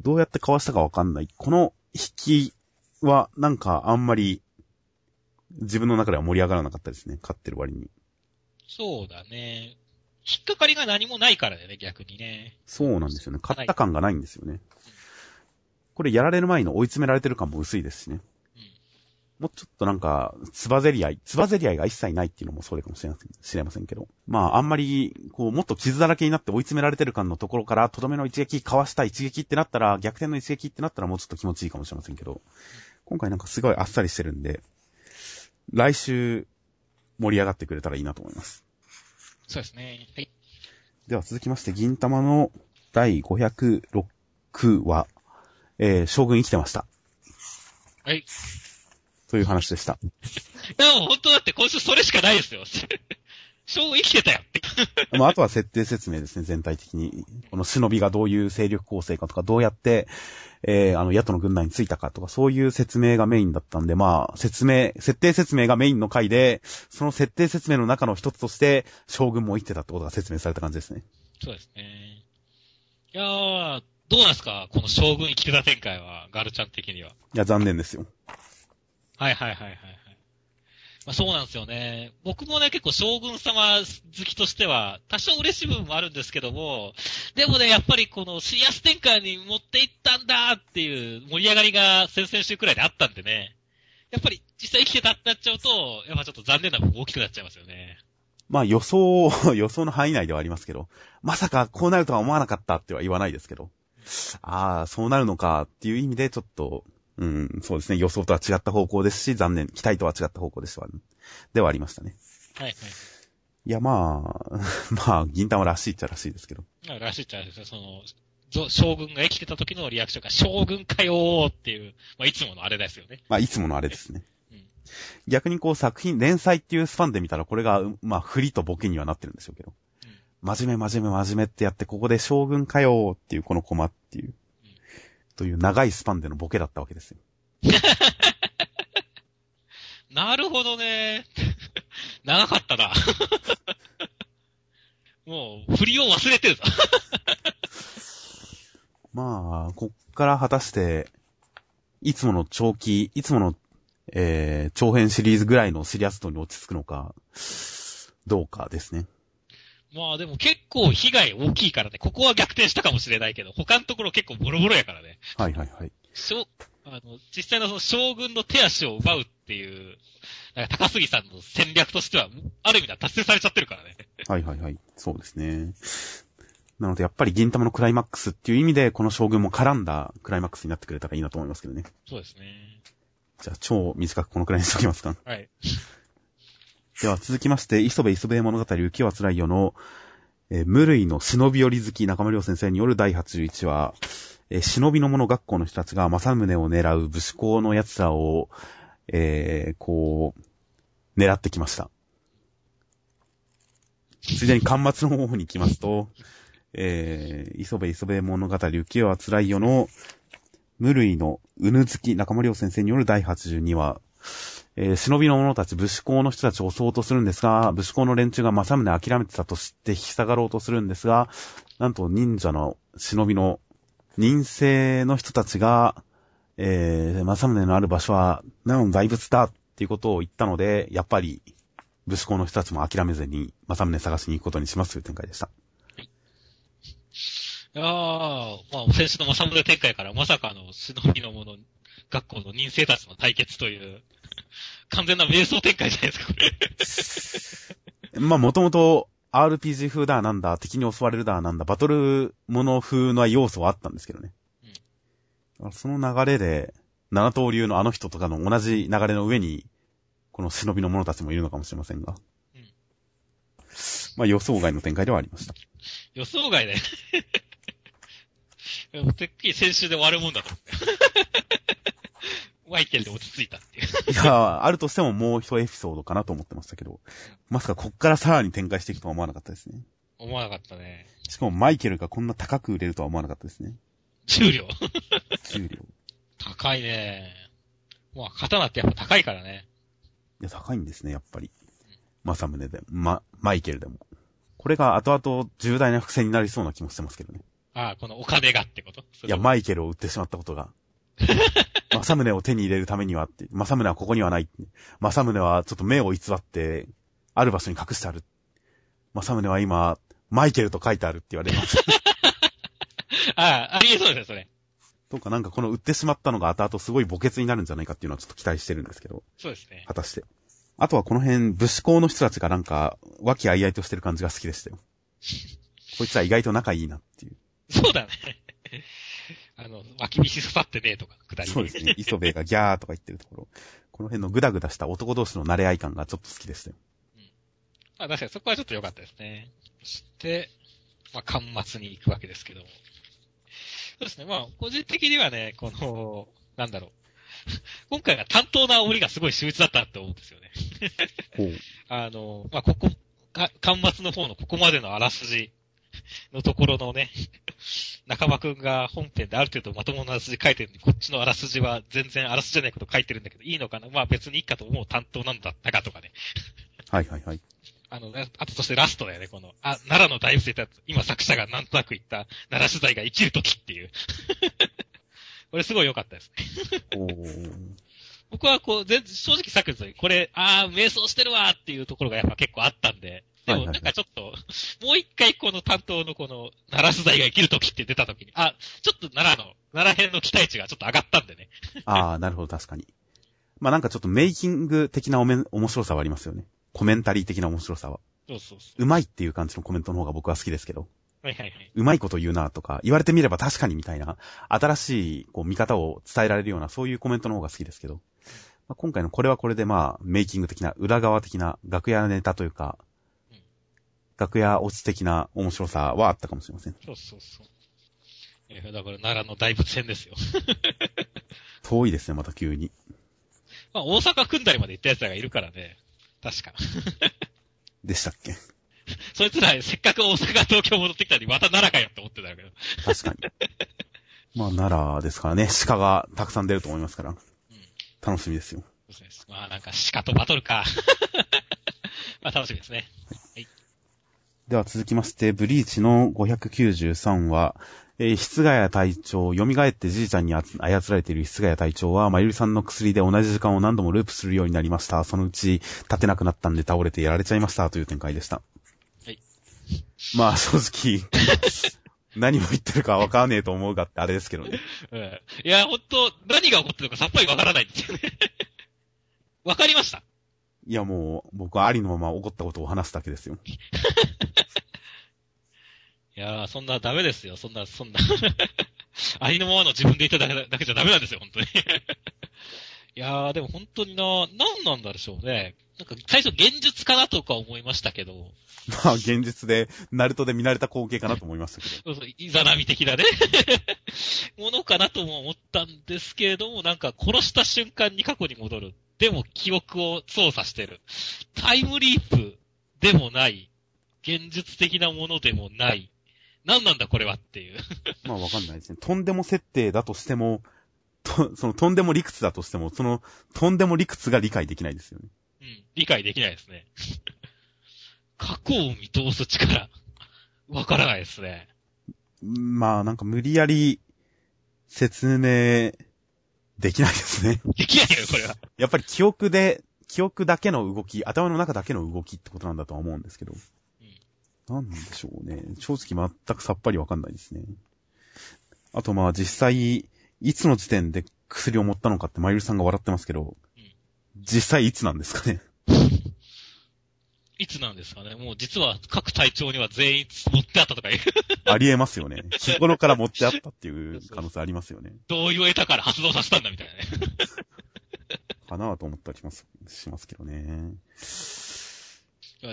どうやってかわしたかわかんない。この引きは、なんかあんまり、自分の中では盛り上がらなかったですね。勝ってる割に。そうだね。引っかかりが何もないからだよね、逆にね。そうなんですよね。勝った感がないんですよね。これやられる前の追い詰められてる感も薄いですしね。うん。もうちょっとなんか、つばぜり合い、つばぜり合いが一切ないっていうのもそれかもしれません知れませんけど。まあ、あんまり、こう、もっと傷だらけになって追い詰められてる感のところから、とどめの一撃、かわした一撃ってなったら、逆転の一撃ってなったらもうちょっと気持ちいいかもしれませんけど、今回なんかすごいあっさりしてるんで、来週、盛り上がってくれたらいいなと思います。そうですね。はい。では続きまして、銀玉の第506話、えー、将軍生きてました。はい。という話でした。でも本当だって今週それしかないですよ。ショー生きてたよって。まあ、あとは設定説明ですね、全体的に。この忍びがどういう勢力構成かとか、どうやって、えー、あの、野党の軍団についたかとか、そういう説明がメインだったんで、まあ、説明、設定説明がメインの回で、その設定説明の中の一つとして、将軍も生きてたってことが説明された感じですね。そうですね。いやー、どうなんですか？この将軍生きてた展開は、ガルちゃん的には。いや、残念ですよ。はいはいはいはいはい。まあそうなんですよね。僕もね、結構将軍様好きとしては、多少嬉しい部分もあるんですけども、でもね、やっぱりこのシリアス展開に持っていったんだっていう盛り上がりが先々週くらいであったんでね。やっぱり実際生きてたってなっちゃうと、やっぱちょっと残念な部分大きくなっちゃいますよね。まあ予想、予想の範囲内ではありますけど、まさかこうなるとは思わなかったっては言わないですけど、ああ、そうなるのかっていう意味でちょっと、うん、そうですね、予想とは違った方向ですし、残念、期待とは違った方向でしたわ、ではありましたね。はいはい。いや、まあ、まあ、銀玉らしいっちゃらしいですけど。まあらしいっちゃですね、その、ぞ将軍が生きてた時のリアクションが、将軍かよーっていう、まあいつものあれですよね。まあ、いつものあれですね。うん。逆にこう作品、連載っていうスパンで見たらこれが、まあ、振りとボケにはなってるんでしょうけど。真面目真面目真面目ってやって、ここで将軍かよーっていうこのコマっていう、という長いスパンでのボケだったわけですよ。なるほどね。長かったな。もう、振りを忘れてるぞ。まあ、こっから果たして、いつもの長期、いつもの、えー、長編シリーズぐらいのシリアス度に落ち着くのか、どうかですね。まあでも結構被害大きいからね、ここは逆転したかもしれないけど、他のところ結構ボロボロやからね。はいはいはい。あの、実際のその将軍の手足を奪うっていう、なんか高杉さんの戦略としては、ある意味では達成されちゃってるからね。はいはいはい。そうですね。なのでやっぱり銀玉のクライマックスっていう意味で、この将軍も絡んだクライマックスになってくれたらいいなと思いますけどね。そうですね。じゃあ超短くこのくらいにしときますか。はい。では続きまして、磯部磯部物語浮世は辛いよの、えー無類の忍び寄り好き中村良先生による第81話、えー忍びの者学校の人たちが正宗を狙う武士校の奴らを、えー、こう、狙ってきました。ついでに端末の方に行きますと、えー、磯部磯部物語浮世は辛いよの、無類のうぬ好き中村良先生による第82話、えー忍びの者たち武士校の人たちを襲おうとするんですが、武士校の連中が正宗諦めてたと知って引き下がろうとするんですが、なんと忍者の忍びの忍性の人たちが、えー、正宗のある場所は、なの大仏だっていうことを言ったので、やっぱり、武士校の人たちも諦めずに、正宗探しに行くことにしますという展開でした。いやー、まあ、先週の正宗展開からまさかの忍びの者、学校の人生たちの対決という、完全な瞑想展開じゃないですか、これ。まあ、もともと RPG 風だなんだ、敵に襲われるだなんだ、バトルもの風の要素はあったんですけどね。その流れで、七刀流のあの人とかの同じ流れの上に、この忍びの者たちもいるのかもしれませんが。うんまあ予想外の展開ではありました。予想外だよ。てっきり先週で終わるもんだと思って。マイケルで落ち着いたっていう。いや、あるとしてももう一エピソードかなと思ってましたけど、まさかこっからさらに展開していくとは思わなかったですね。思わなかったね。しかもマイケルがこんな高く売れるとは思わなかったですね。重量。重量。高いね。まあ、刀ってやっぱ高いからね。いや、高いんですね、やっぱり。正宗でも、ま、マイケルでも。これが後々重大な伏線になりそうな気もしてますけどね。ああ、このお金がってこと？いや、マイケルを売ってしまったことが。正宗を手に入れるためにはって、正宗はここにはない。正宗はちょっと目を偽って、ある場所に隠してある。正宗は今、マイケルと書いてあるって言われます。ああ、ありえそうですよ、それ。とかなんかこの売ってしまったのが後々すごい墓穴になるんじゃないかっていうのはちょっと期待してるんですけど、そうですね。果たして。あとはこの辺、武士校の人たちがなんか、和気あいあいとしてる感じが好きでしたよ。こいつは意外と仲いいなっていう。そうだね。あの、脇道刺さってねえとか、くだり。そうですね。磯部がギャーとか言ってるところ。この辺のグダグダした男同士の慣れ合い感がちょっと好きでしたよ。まあ確かにそこはちょっと良かったですね。そして、まあ、端末に行くわけですけども。そうですね。まあ、個人的にはね、この、なんだろう。今回が担当な煽りがすごい秀逸だったって思うんですよね。ほう。あの、まあ、ここ、か、端末の方のここまでのあらすじのところのね、中間くんが本編である程度まともなあらすじ書いてるのに、こっちのあらすじは全然あらすじじゃないこと書いてるんだけど、いいのかな？まあ別にいいかと思う担当なんだったかとかね。はいはいはい。あの、あとそしてラストだよね、この、あ、奈良の大仏でた今作者がなんとなく言った、奈良取材が生きる時っていう。これすごい良かったですね。僕はこう、全正直さっき言ったこれ、あー、瞑想してるわーっていうところがやっぱ結構あったんで、でもなんかちょっと、もう一回この担当のこの、奈良取材が生きる時って出た時に、あ、ちょっと奈良の、奈良編の期待値がちょっと上がったんでね。ああ、なるほど、確かに。まあなんかちょっとメイキング的なおめん面白さはありますよね。コメンタリー的な面白さは。そうそうそう。うまいっていう感じのコメントの方が僕は好きですけど。はいはいはい。うまいこと言うなとか、言われてみれば確かにみたいな、新しいこう見方を伝えられるような、そういうコメントの方が好きですけど。まあ、今回のこれはこれでまあ、メイキング的な、裏側的な、楽屋ネタというかうん、楽屋落ち的な面白さはあったかもしれません。そうそうそう。えーだから奈良の大仏戦ですよ。遠いですね、また急に。まあ大阪組んだりまで行った奴らがいるからね。確か。でしたっけ？そいつら、せっかく大阪、東京戻ってきたのに、また奈良かよって思ってたけど。確かに。まあ、奈良ですからね、鹿がたくさん出ると思いますから。楽しみですよ。そうですね。まあなんか鹿とバトルか。まあ楽しみですね。では続きまして、ブリーチの593話、えー、室ヶ谷隊長、蘇ってじいちゃんにあつ操られている室ヶ谷隊長は、まゆりさんの薬で同じ時間を何度もループするようになりました。そのうち、立てなくなったんで倒れてやられちゃいました。という展開でした。はい。まあ正直、何も言ってるかわからねえと思うがってあれですけどね。うん。いや、ほんと、何が起こってるのかさっぱりわからないんですよね。わかりましたいやもう、僕はありのまま起こったことを話すだけですよ。いやー、そんなダメですよ。そんな、そんな。ありのままの自分で言っただけだけじゃダメなんですよ、本当に。いやー、でも本当にな、何なんだでしょうね。なんか、最初現実かなとか思いましたけど、まあ現実で、ナルトで見慣れた光景かなと思いましたけど。そうそう、イザナミ的なね、ものかなとも思ったんですけれども、なんか殺した瞬間に過去に戻る。でも記憶を操作してる。タイムリープでもない。現実的なものでもない。何なんだこれはっていう。まあわかんないですね。とんでも設定だとしても、と、そのとんでも理屈だとしても、そのとんでも理屈が理解できないですよね。うん、理解できないですね。過去を見通す力。わからないですね。まあなんか無理やり説明できないですね。できないよ、これは。やっぱり記憶で、記憶だけの動き、頭の中だけの動きってことなんだとは思うんですけど。なんでしょうね。正直全くさっぱりわかんないですね。あとまあ実際、いつの時点で薬を持ったのかってまゆるさんが笑ってますけど、実際いつなんですかね。いつなんですかね？もう実は各隊長には全員持ってあったとかいう、ありえますよね。日頃から持ってあったっていう可能性ありますよね。同意を得たから発動させたんだみたいなね。かなと思ったりします、しますけどね。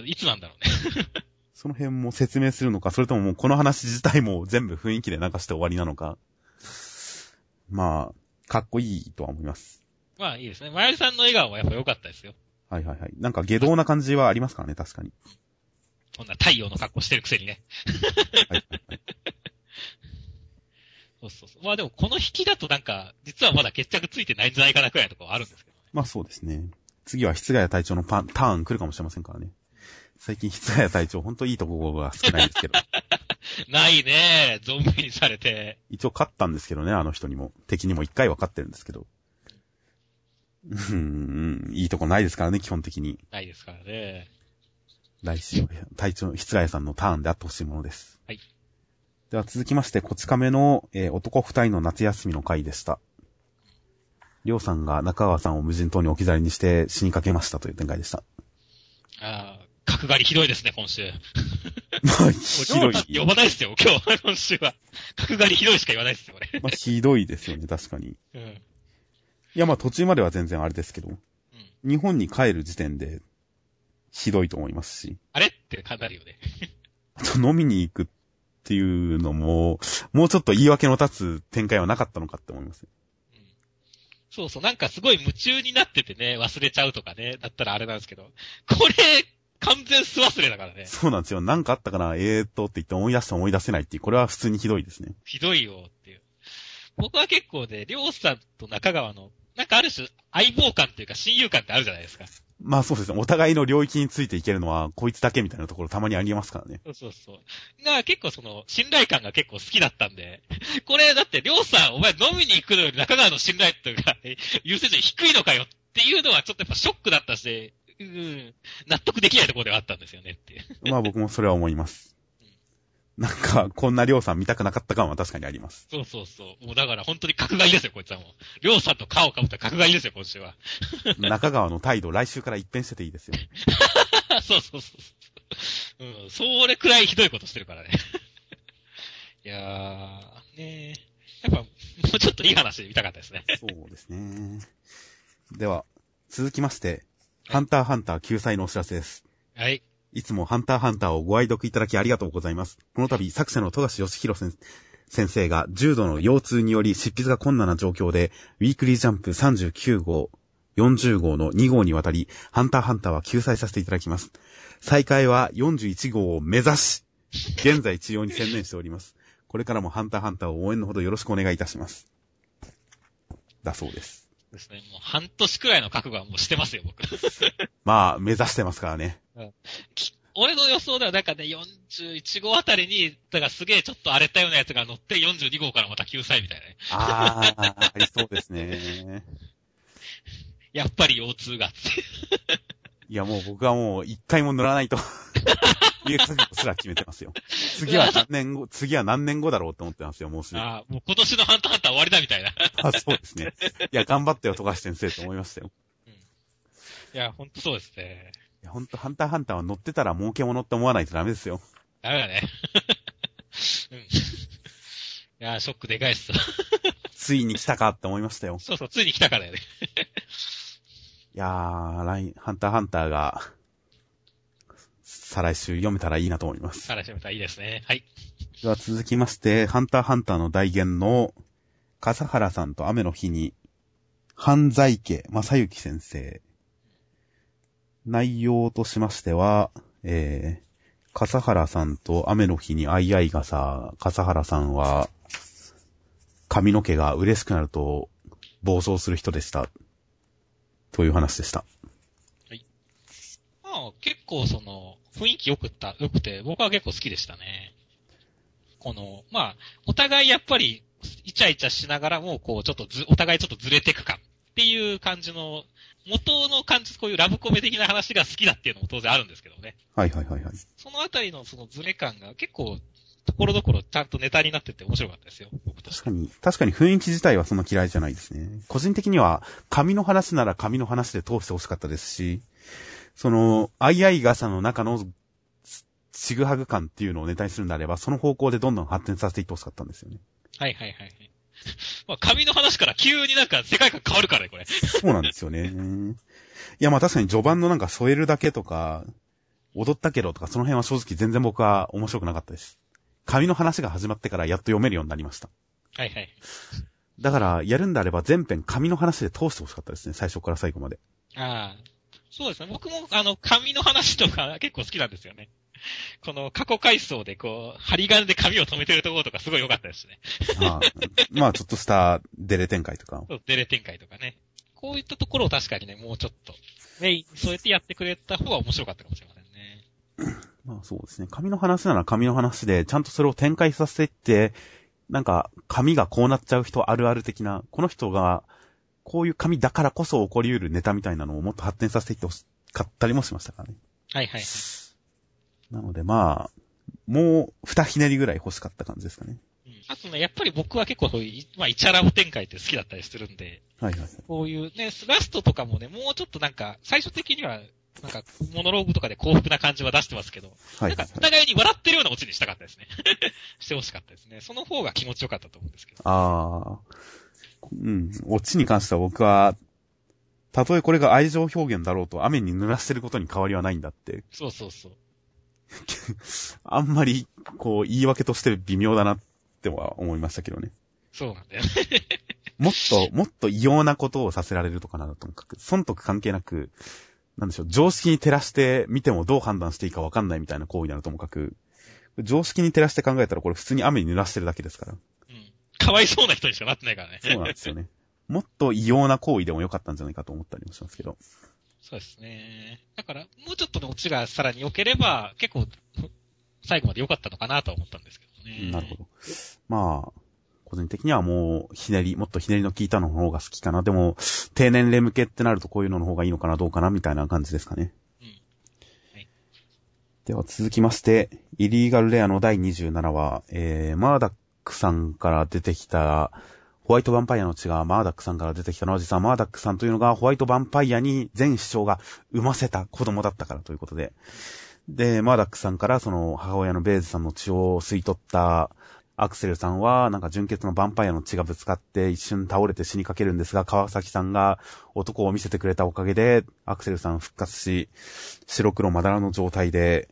いつなんだろうね。その辺も説明するのか、それとももうこの話自体も全部雰囲気で流して終わりなのか。まあ、かっこいいとは思います。まあいいですね。まゆりさんの笑顔はやっぱ良かったですよ。はいはいはい。なんか下道な感じはありますからね、確かに。こんな太陽の格好してるくせにね。はいはいはい。そうそうそう。まあでもこの引きだとなんか、実はまだ決着ついてないんじゃないかなくらいのところあるんですけどね。まあそうですね。次は室谷隊長のパン、ターン来るかもしれませんからね。最近室谷隊長ほんといいところが少ないですけど。ないねゾンビにされて。一応勝ったんですけどね、あの人にも。敵にも一回は勝ってるんですけど。うん、いいとこないですからね、基本的に。ないですからね。来週は隊長、室谷さんのターンであってほしいものです。はい。では続きまして、こち亀の、えー男二人の夏休みの回でした。りょうさんが中川さんを無人島に置き去りにして死にかけましたという展開でした。ああ、角刈りひどいですね、今週。まあ、ひどい。呼ばないですよ、今日、今週は。角刈りひどいしか言わないですよ、これ。まあ、ひどいですよね、確かに。うん。いや、まあ途中までは全然あれですけど、うん。日本に帰る時点で、ひどいと思いますし、あれってかなるよね。あ と飲みに行くっていうのも、もうちょっと言い訳の立つ展開はなかったのかって思います。うん。そうそう、なんかすごい夢中になっててね、忘れちゃうとかね、だったらあれなんですけど、これ、完全素忘れだからね。そうなんですよ。なんかあったかな、えーっとって言って思い出して思い出せないっていう、これは普通にひどいですね。ひどいよっていう。僕は結構ね、りょうさんと中川の、なんかある種、相棒感っていうか親友感ってあるじゃないですか。まあそうですね。お互いの領域についていけるのは、こいつだけみたいなところたまにありますからね。そうそうそう。が結構その、信頼感が結構好きだったんで、これだって、りょうさん、お前飲みに行くのより中川の信頼というか、優先順位低いのかよっていうのはちょっとやっぱショックだったし、うん、納得できないところではあったんですよねっていう。まあ僕もそれは思います。なんか、こんなりょうさん見たくなかった感は確かにあります。そうそうそう。もうだから本当に角刈りですよ、こいつはもう。りょうさんと顔をかぶった角刈りですよ、今週は。中川の態度、来週から一変してていいですよ。そうそうそうそう。うん、それくらいひどいことしてるからね。いやー、ねやっぱ、もうちょっといい話で見たかったですね。そうですね。では、続きまして、ハンターハンター救済のお知らせです。はい。いつもハンターハンターをご愛読いただきありがとうございます。この度、作者の富樫義弘先先生が重度の腰痛により執筆が困難な状況で、ウィークリージャンプ39号、40号の2号にわたり、ハンターハンターは救済させていただきます。再開は41号を目指し、現在治療に専念しております。これからもハンターハンターを応援のほどよろしくお願いいたします。だそうです。ですね。もう半年くらいの覚悟はもうしてますよ、僕。まあ、目指してますからね。き俺の予想ではなんかね、41号あたりに、だからすげえちょっと荒れたようなやつが乗って42号からまた救済みたいなね。ああ、ありそうですね。やっぱり腰痛がって。いや、もう僕はもう一回も乗らないと。いう覚悟すら決めてますよ。次は何年後、次は何年後だろうと思ってますよ、もうすでに。ああ、もう今年のハンターハンター終わりだみたいな。いあ、そうですね。いや、頑張ってよ、富樫先生と思いましたよ。や、ほんとそうですね。いや、ほんと、ハンターハンターは乗ってたら儲け物って思わないとダメですよ。ダメだね。うん。いや、ショックでかいっす。ついに来たかって思いましたよ。そうそう、ついに来たからね。いやー、ライン、ハンターハンターが、再来週読めたらいいなと思います。話してみたらいいですね。はい。では続きまして、ハンターハンターの代言の、笠原さんと雨の日に、犯罪家正幸先生。内容としましては、えー、笠原さんと雨の日に相合い傘、笠原さんは、髪の毛が嬉しくなると暴走する人でした。という話でした。まあ、結構その、雰囲気良くった、良くて、僕は結構好きでしたね。この、まあ、お互いやっぱり、イチャイチャしながらも、こう、ちょっとず、お互いちょっとずれてく感っていう感じの、元の感じ、こういうラブコメ的な話が好きだっていうのも当然あるんですけどね。はいはいはいはい。そのあたりのそのズレ感が結構、ところどころちゃんとネタになってて面白かったですよ、僕。確かに、確かに雰囲気自体はそんな嫌いじゃないですね。個人的には、紙の話なら紙の話で通してほしかったですし、その、相合い傘の中の、ちぐはぐ感っていうのをネタにするんであれば、その方向でどんどん発展させていってほしかったんですよね。はいはいはいはい。まあ、紙の話から急になんか世界観変わるからね、これ。そうなんですよね。いや、まあ確かに序盤のなんか添えるだけとか、踊ったけどとか、その辺は正直全然僕は面白くなかったです。紙の話が始まってからやっと読めるようになりました。はいはい。だから、やるんであれば全編紙の話で通してほしかったですね。最初から最後まで。ああ。そうですね。僕も、あの、紙の話とか結構好きなんですよね。この過去回想でこう、針金で紙を止めてるところとかすごい良かったですね。まあ、まあちょっとしたデレ展開とか。そうデレ展開とかね。こういったところを確かにね、もうちょっと、メイン、そうやってやってくれた方が面白かったかもしれませんね。まあそうですね。紙の話なら紙の話で、ちゃんとそれを展開させていって、なんか、紙がこうなっちゃう人あるある的な、この人が、こういう紙だからこそ起こり得るネタみたいなのをもっと発展させていってほしかったりもしましたからね。はいはい。なのでまあ、もう、二ひねりぐらい欲しかった感じですかね。うんあとね、やっぱり僕は結構そういう、いまあ、イチャラブ展開って好きだったりするんで、はいはいはい。こういうね、ラストとかもね、もうちょっとなんか、最終的には、なんか、モノローグとかで幸福な感じは出してますけど、はいはいなんか、お互いに笑ってるようなオチにしたかったですね。してほしかったですね。その方が気持ちよかったと思うんですけど。ああ。うん。オチに関しては僕は、たとえこれが愛情表現だろうと雨に濡らしてることに変わりはないんだって。そうそうそう。あんまり、こう、言い訳として微妙だなっては思いましたけどね。そうなんだよね。もっと、もっと異様なことをさせられるとかならともかく、損得関係なく、なんでしょう、常識に照らして見てもどう判断していいかわかんないみたいな行為ならともかく、常識に照らして考えたらこれ普通に雨に濡らしてるだけですから。うん。かわいそうな人にしかなってないからね。そうなんですよね。もっと異様な行為でもよかったんじゃないかと思ったりもしますけど。そうですね。だから、もうちょっとのオチがさらに良ければ、結構、ふ最後まで良かったのかなとは思ったんですけどね。なるほど。まあ、個人的にはもう、ひねり、もっとひねりの効いたの方が好きかな。でも、低年齢向けってなるとこういうのの方がいいのかな、どうかな、みたいな感じですかね。うんはいでは続きまして、イリーガルレアの第27話、えー、マーダックさんから出てきた、ホワイトヴァンパイアの血がマーダックさんから出てきたのは、実はマーダックさんというのがホワイトヴァンパイアに全首相が産ませた子供だったからということで、で、マーダックさんからその母親のベーズさんの血を吸い取ったアクセルさんは、なんか純血のヴァンパイアの血がぶつかって一瞬倒れて死にかけるんですが、川崎さんが男を見せてくれたおかげで、アクセルさん復活し、白黒まだらの状態で、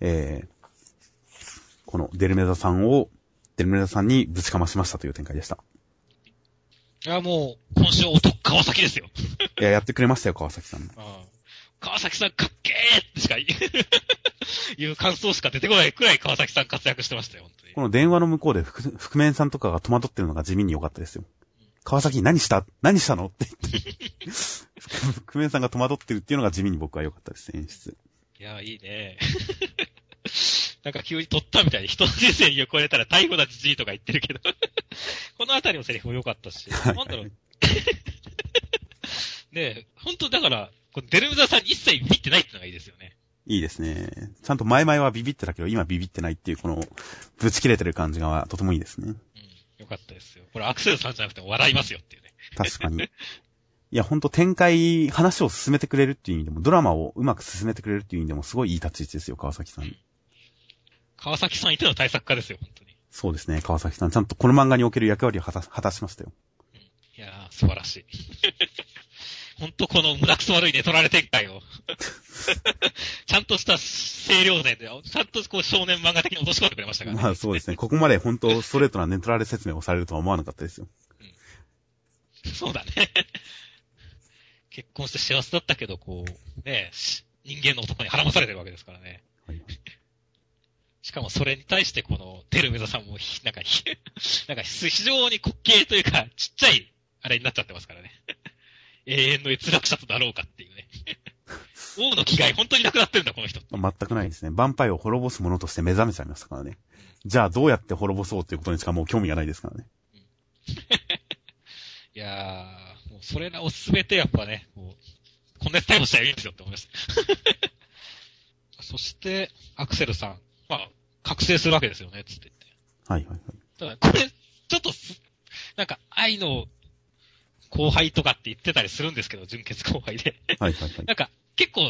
えー、このデルメダさんを、デルメダさんにぶちかましましたという展開でした。いや、もう、今週男川崎ですよ。いや、やってくれましたよ、川崎さん。うん川崎さんかっけーってしか言う いう感想しか出てこないくらい川崎さん活躍してましたよ、本当に。この電話の向こうで覆覆面さんとかが戸惑ってるのが地味に良かったですよ。川崎何した？何したの？って言って。覆面さんが戸惑ってるっていうのが地味に僕は良かったです、演出。いや、いいね。なんか急に取ったみたいに人の人生に横れたら逮捕だじじいとか言ってるけど。このあたりのセリフも良かったし。なんだろう。ねえ、本当だから、このデルムザさんに一切見てないってのがいいですよね。いいですね。ちゃんと前々はビビってたけど、今ビビってないっていう、この、ぶち切れてる感じがとてもいいですね。うん。よかったですよ。これアクセルさんじゃなくても笑いますよっていうね。確かに。いや、ほんと展開、話を進めてくれるっていう意味でも、ドラマをうまく進めてくれるっていう意味でも、すごいいい立ち位置ですよ、川崎さん。川崎さんいての対策家ですよ、本当に。そうですね、川崎さん。ちゃんとこの漫画における役割を果た果たしましたよ。いやー、素晴らしい。本当この胸くそ悪い寝取られ展開を。ちゃんとした清涼年で、ちゃんとこう少年漫画的に落とし込んでくれましたからね。まあそうですね。ここまで本当ストレートなネトラレ説明をされるとは思わなかったですよ。そうだね。結婚して幸せだったけど、こう、ね、し人間の男に孕まされてるわけですからね。はいしかもそれに対してこの、テルメザさんもひ、なんかひ、なんか非常に滑稽というか、ちっちゃい、あれになっちゃってますからね。永遠の閲楽者とだろうかっていうね。王の気概本当になくなってるんだ、この人。全くないですね。ヴァンパイアを滅ぼすものとして目覚めちゃいましたからね。じゃあどうやって滅ぼそうっていうことにしかもう興味がないですからね。いやー、もうそれらをすべてやっぱね、こう、こんなやつ逮捕したらいいんですよって思いました。そして、アクセルさん。まあ、覚醒するわけですよね、つって言って。はいはいはい。ただ、これ、ちょっとす、なんか、愛の後輩とかって言ってたりするんですけど、純潔後輩で。はいはいはい。なんか、結構、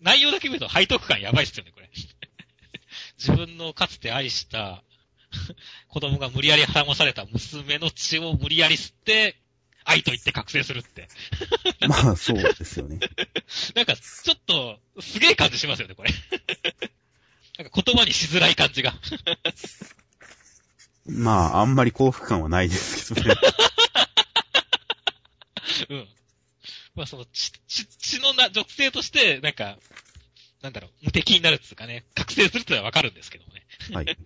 内容だけ見ると背徳感やばいっすよね、これ。自分のかつて愛した 子供が無理やり孕まされた娘の血を無理やり吸って、愛と言って覚醒するって。まあそうですよね。なんか、ちょっと、すげえ感じしますよね、これ。なんか言葉にしづらい感じが。まああんまり幸福感はないですけどね。うん。まあその、血、血、血のな、属性として、なんか、なんだろう、無敵になるっていうかね、覚醒するってのはわかるんですけどもね。はい。っ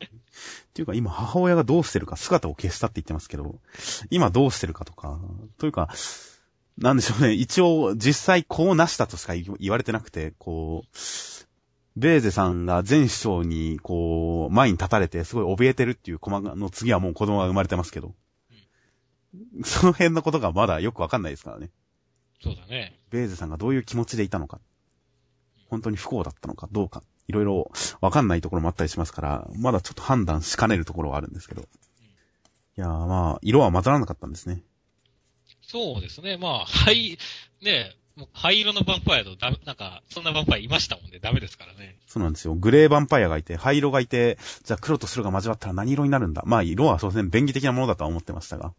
ていうか今母親がどうしてるか姿を消したって言ってますけど、今どうしてるかとか、というか、なんでしょうね。一応実際こうなしたとしか言言われてなくて、こう、ベーゼさんが前首相にこう、前に立たれてすごい怯えてるっていうコマの次はもう子供が生まれてますけど、その辺のことがまだよくわかんないですからね。そうだね。ベーゼさんがどういう気持ちでいたのか、本当に不幸だったのかどうか、いろいろわかんないところもあったりしますから、まだちょっと判断しかねるところはあるんですけど。いやーまあ、色は混ざらなかったんですね。そうですね。まあ、灰、ねもう灰色のヴァンパイアとダメ、なんか、そんなヴァンパイアいましたもんね。ダメですからね。そうなんですよ。グレーヴァンパイアがいて、灰色がいて、じゃあ黒と白が交わったら何色になるんだ。まあ、色は当然便宜的なものだとは思ってましたが。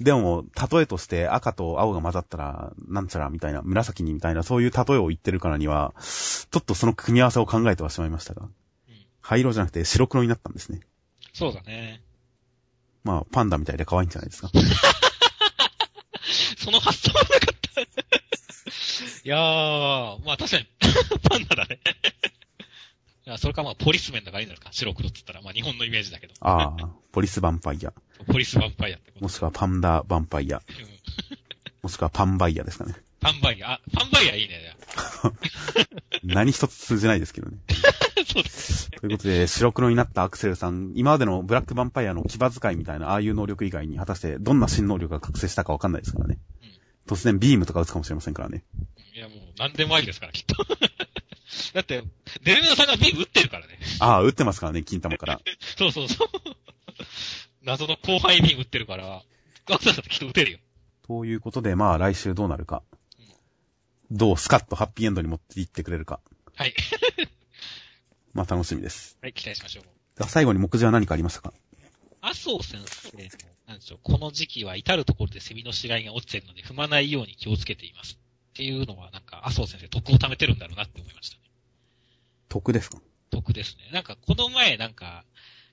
でも、例えとして赤と青が混ざったら、なんちゃらみたいな、紫にみたいな、そういう例えを言ってるからには、ちょっとその組み合わせを考えてはしまいましたが。うん。灰色じゃなくて白黒になったんですね。そうだね。まあ、パンダみたいで可愛いんじゃないですか。その発想はなかった。いやー、まあ確かに、パンダだね。いや、それかまあ、ポリスメンだからいいのか。白黒って言ったら、まあ日本のイメージだけど。ああ、ポリスヴァンパイア。ポリスヴァンパイアってこと。もしくはパンダヴァンパイア。う んもしくはパンバイアですかね。パンバイア、あ、パンバイアいいね。何一つ通じないですけどね。そうです。ということで、白黒になったアクセルさん、今までのブラックヴァンパイアの牙使いみたいな、ああいう能力以外に、果たしてどんな新能力が覚醒したかわかんないですからね。突然ビームとか撃つかもしれませんからね。いや、もう、何でもありですから、きっと。だって、デルメナさんがビーム撃ってるからね。ああ、撃ってますからね、金玉から。そうそうそう。謎の後輩ビーム撃ってるから、ガクサさんってきっと撃てるよ。ということで、まあ来週どうなるか。どうスカッとハッピーエンドに持っていってくれるか。はい。まあ楽しみです。はい、期待しましょう。では最後に目次は何かありましたか？麻生先生の、なんでしょう、この時期は至るところでセミの死骸が落ちてるので踏まないように気をつけています。っていうのは、なんか、麻生先生得を貯めてるんだろうなって思いましたね。得ですか？得ですね。なんか、この前、なんか、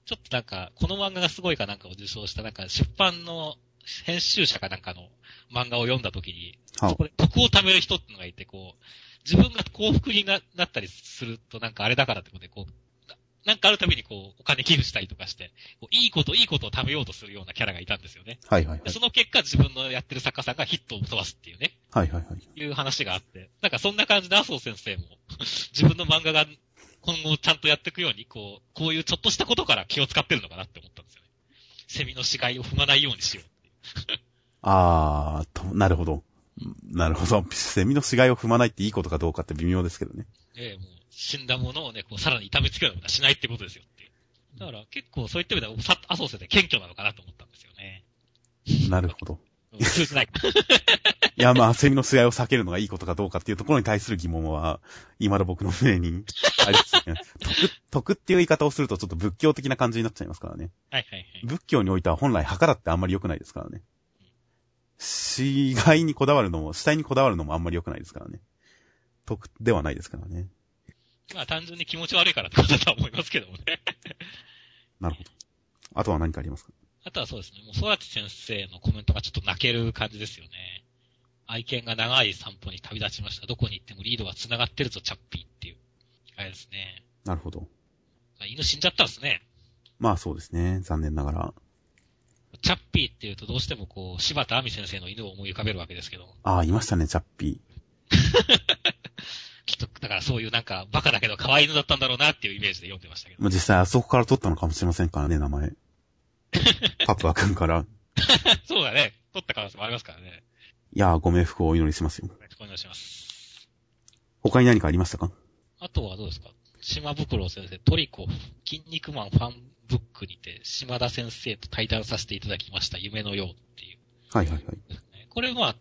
ちょっとなんか、この漫画がすごいかなんかを受賞した、なんか、出版の編集者かなんかの漫画を読んだ時に、はそこで得を貯める人ってのがいて、こう、自分が幸福にななったりすると、なんかあれだからってことで、こう、ななんかあるたびにこう、お金寄付したりとかして、こういいこと、いいことを貯めようとするようなキャラがいたんですよね。はいはいはい。でその結果、自分のやってる作家さんがヒットを飛ばすっていうね、はいはいはい。いう話があって、なんかそんな感じで麻生先生も、自分の漫画が今後ちゃんとやっていくように、こう、こういうちょっとしたことから気を使ってるのかなって思ったんですよね。セミの死骸を踏まないようにしよう。あーと、なるほど。なるほど。セミの死骸を踏まないっていいことかどうかって微妙ですけどね。ええもう、死んだものをね、こう、さらに痛めつけるようなことはしないってことですよって。だから、結構そういった意味では、さ麻生先生謙虚なのかなと思ったんですよね。なるほど。うん通じない。いや、まあ、セミの死骸を避けるのがいいことかどうかっていうところに対する疑問は、今の僕の胸にありますね。徳、徳っていう言い方をするとちょっと仏教的な感じになっちゃいますからね。はいはいはい。仏教においては本来墓だってあんまり良くないですからね。死骸にこだわるのも、死体にこだわるのもあんまり良くないですからね。徳ではないですからね。まあ単純に気持ち悪いからってことだとは思いますけどもね。なるほど。あとは何かありますか？あとはそうですね、もう、空知先生のコメントがちょっと泣ける感じですよね。愛犬が長い散歩に旅立ちました。どこに行ってもリードが繋がってるぞ、チャッピーっていう。あれですね。なるほど。犬死んじゃったんですね。まあそうですね。残念ながら。チャッピーっていうとどうしてもこう、柴田亜美先生の犬を思い浮かべるわけですけども。ああ、いましたね、チャッピ きっと、だからそういうなんか、バカだけど可愛い犬だったんだろうなっていうイメージで読んでましたけー。ど。まあ実際あそこから取ったのかもしれませんからね、名前。パプア君から。そうだね。取った可能性もありますからね。いやー、ご冥福をお祈りしますよ。お願いします。他に何かありましたか？あとはどうですか？島袋先生、トリコ、筋肉マンファンブックにて、島田先生と対談させていただきました、夢のようっていうはいはいはい。これは、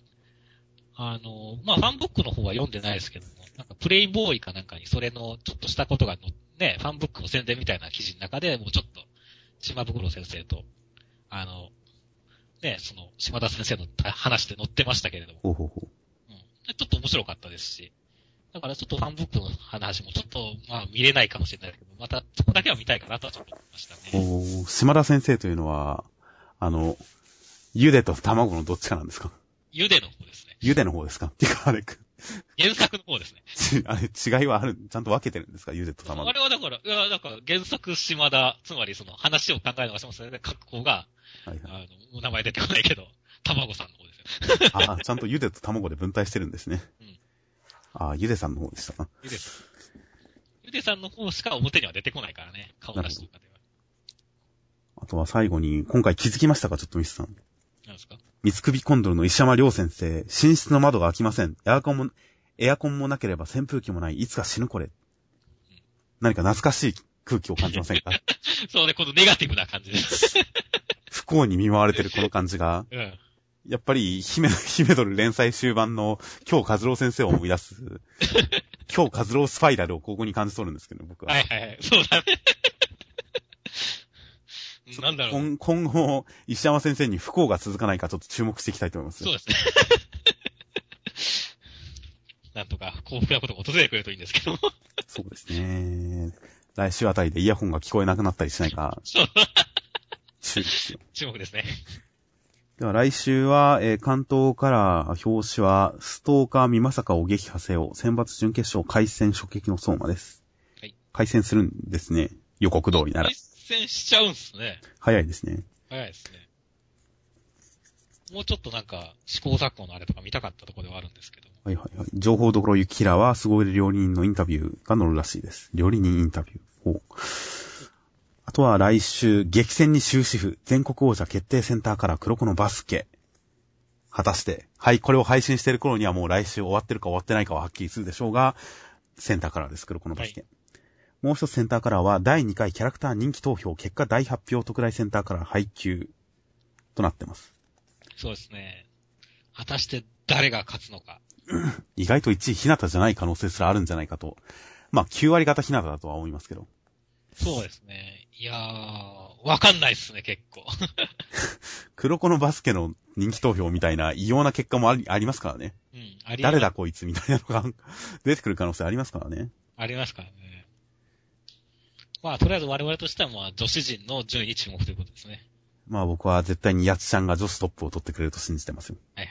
あの、まあ、ファンブックの方は読んでないですけども、なんかプレイボーイかなんかにそれのちょっとしたことがの、ね、ファンブックの宣伝みたいな記事の中で、もうちょっと、島袋先生と、あの、ね、その、島田先生の話で載ってましたけれども、ほうほうほう。うん。ちょっと面白かったですし、だからちょっとファンブックの話もちょっと、まあ見れないかもしれないけど、またそこだけは見たいかなとはちょっと思いましたね。おー島田先生というのは、あの、茹でと卵のどっちかなんですか？ゆでの方ですね。茹での方ですか？っていうか、あれ、原作の方ですね。ち あれ、違いはある、ちゃんと分けてるんですか？茹でと卵あ。れはだから、いや、だから原作島田、つまりその話を考えるのが島田で書く方が、はいはい。あの、名前出てこないけど、卵さんの方ですよ。あ、ちゃんと茹でと卵で分体してるんですね。うんあ、茹でさんの方でしたか。ゆでさん。ゆでさんの方しか表には出てこないからね、顔出しとかでは。あとは最後に、今回気づきましたか？ちょっとミスさん。なんですか？三つ首コンドルの石山良先生、寝室の窓が開きません。エアコンも、エアコンもなければ扇風機もない。いつか死ぬこれ。何か懐かしい空気を感じませんか？そうね、このネガティブな感じです。不幸に見舞われてるこの感じが、うん。やっぱり、姫、姫ドル連載終盤の京和郎先生を思い出す、京和郎スパイラルをここに感じ取るんですけど、僕は。はいはいはい。そうだね。なんだろう。今今後、石山先生に不幸が続かないかちょっと注目していきたいと思います。そうですね。なんとか幸福なことが訪れてくれるといいんですけども。そうですね。来週あたりでイヤホンが聞こえなくなったりしないか、そう。注意ですよ。注目ですね。では来週は、えー関東から表紙は、ストーカー美まさかを撃破せよ、選抜準決勝回戦初撃の相馬です。はい。回戦するんですね。予告通りなら対。戦しちゃうんすね。早いですね。早いですね。もうちょっとなんか、試行錯誤のあれとか見たかったところではあるんですけども。はいはいはい。情報どころゆきらは、すごい料理人のインタビューが載るらしいです。料理人インタビュー。ほう。あとは来週、激戦に終止符、全国王者決定センターから黒子のバスケ。果たして、はい、これを配信している頃にはもう来週終わってるか終わってないかははっきりするでしょうが、センターカラーです、黒子のバスケ。もう一つセンターカラーは、第2回キャラクター人気投票、結果大発表特大センターカラー配給となってます。そうですね。果たして誰が勝つのか。意外と1位、ひなたじゃない可能性すらあるんじゃないかと。まあ、9割型ひなただとは思いますけど。そうですね。いやー、わかんないっすね、結構。黒子のバスケの人気投票みたいな異様な結果もありありますからね。うん。あり誰だこいつみたいなのが 出てくる可能性ありますからね。ありますからね。まあ、とりあえず我々としては、まあ、女子陣の順位に注目ということですね。まあ僕は絶対にやつちゃんが女子トップを取ってくれると信じてますよ。はい。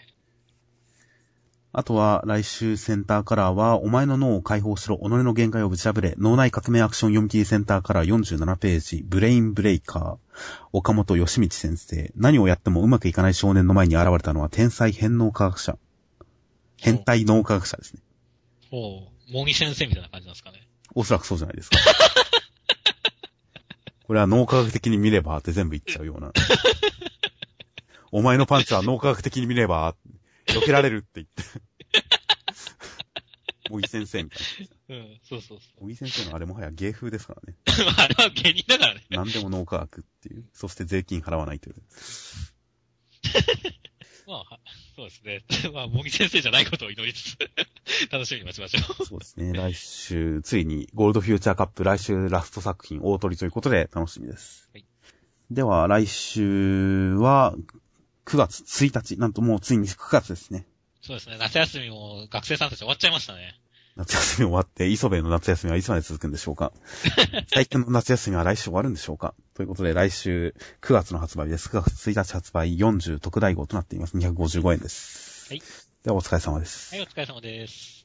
あとは来週センターカラーは、お前の脳を解放しろ、己の限界をぶち破れ、脳内革命アクション読み切りセンターカラー47ページ、ブレインブレイカー、岡本義道先生。何をやってもうまくいかない少年の前に現れたのは天才変脳科学者。変態脳科学者ですね。ほう、茂木先生みたいな感じなんですかね。おそらくそうじゃないですか。これは脳科学的に見ればって全部言っちゃうような。お前のパンチは脳科学的に見れば、避けられるって言って。茂木先生みたいうん、そうそうそな。茂木先生のあれもはや芸風ですからね。あれは芸人だからね。何でも脳科学っていう。そして税金払わないという。まあ、はそうですね。まあ、茂木先生じゃないことを祈りつつ、楽しみに待ちましょう。そうですね。来週、ついにゴールドフューチャーカップ、来週ラスト作品大取りということで楽しみです。はいでは、来週は、9月1日。なんともうついに9月ですね。そうですね。夏休みも学生さんたち終わっちゃいましたね。夏休み終わって、磯部の夏休みはいつまで続くんでしょうか最近の夏休みは来週終わるんでしょうかということで、来週9月の発売です。9月1日発売40特大号となっています。255円です。はい。では、お疲れ様です。はい、お疲れ様です。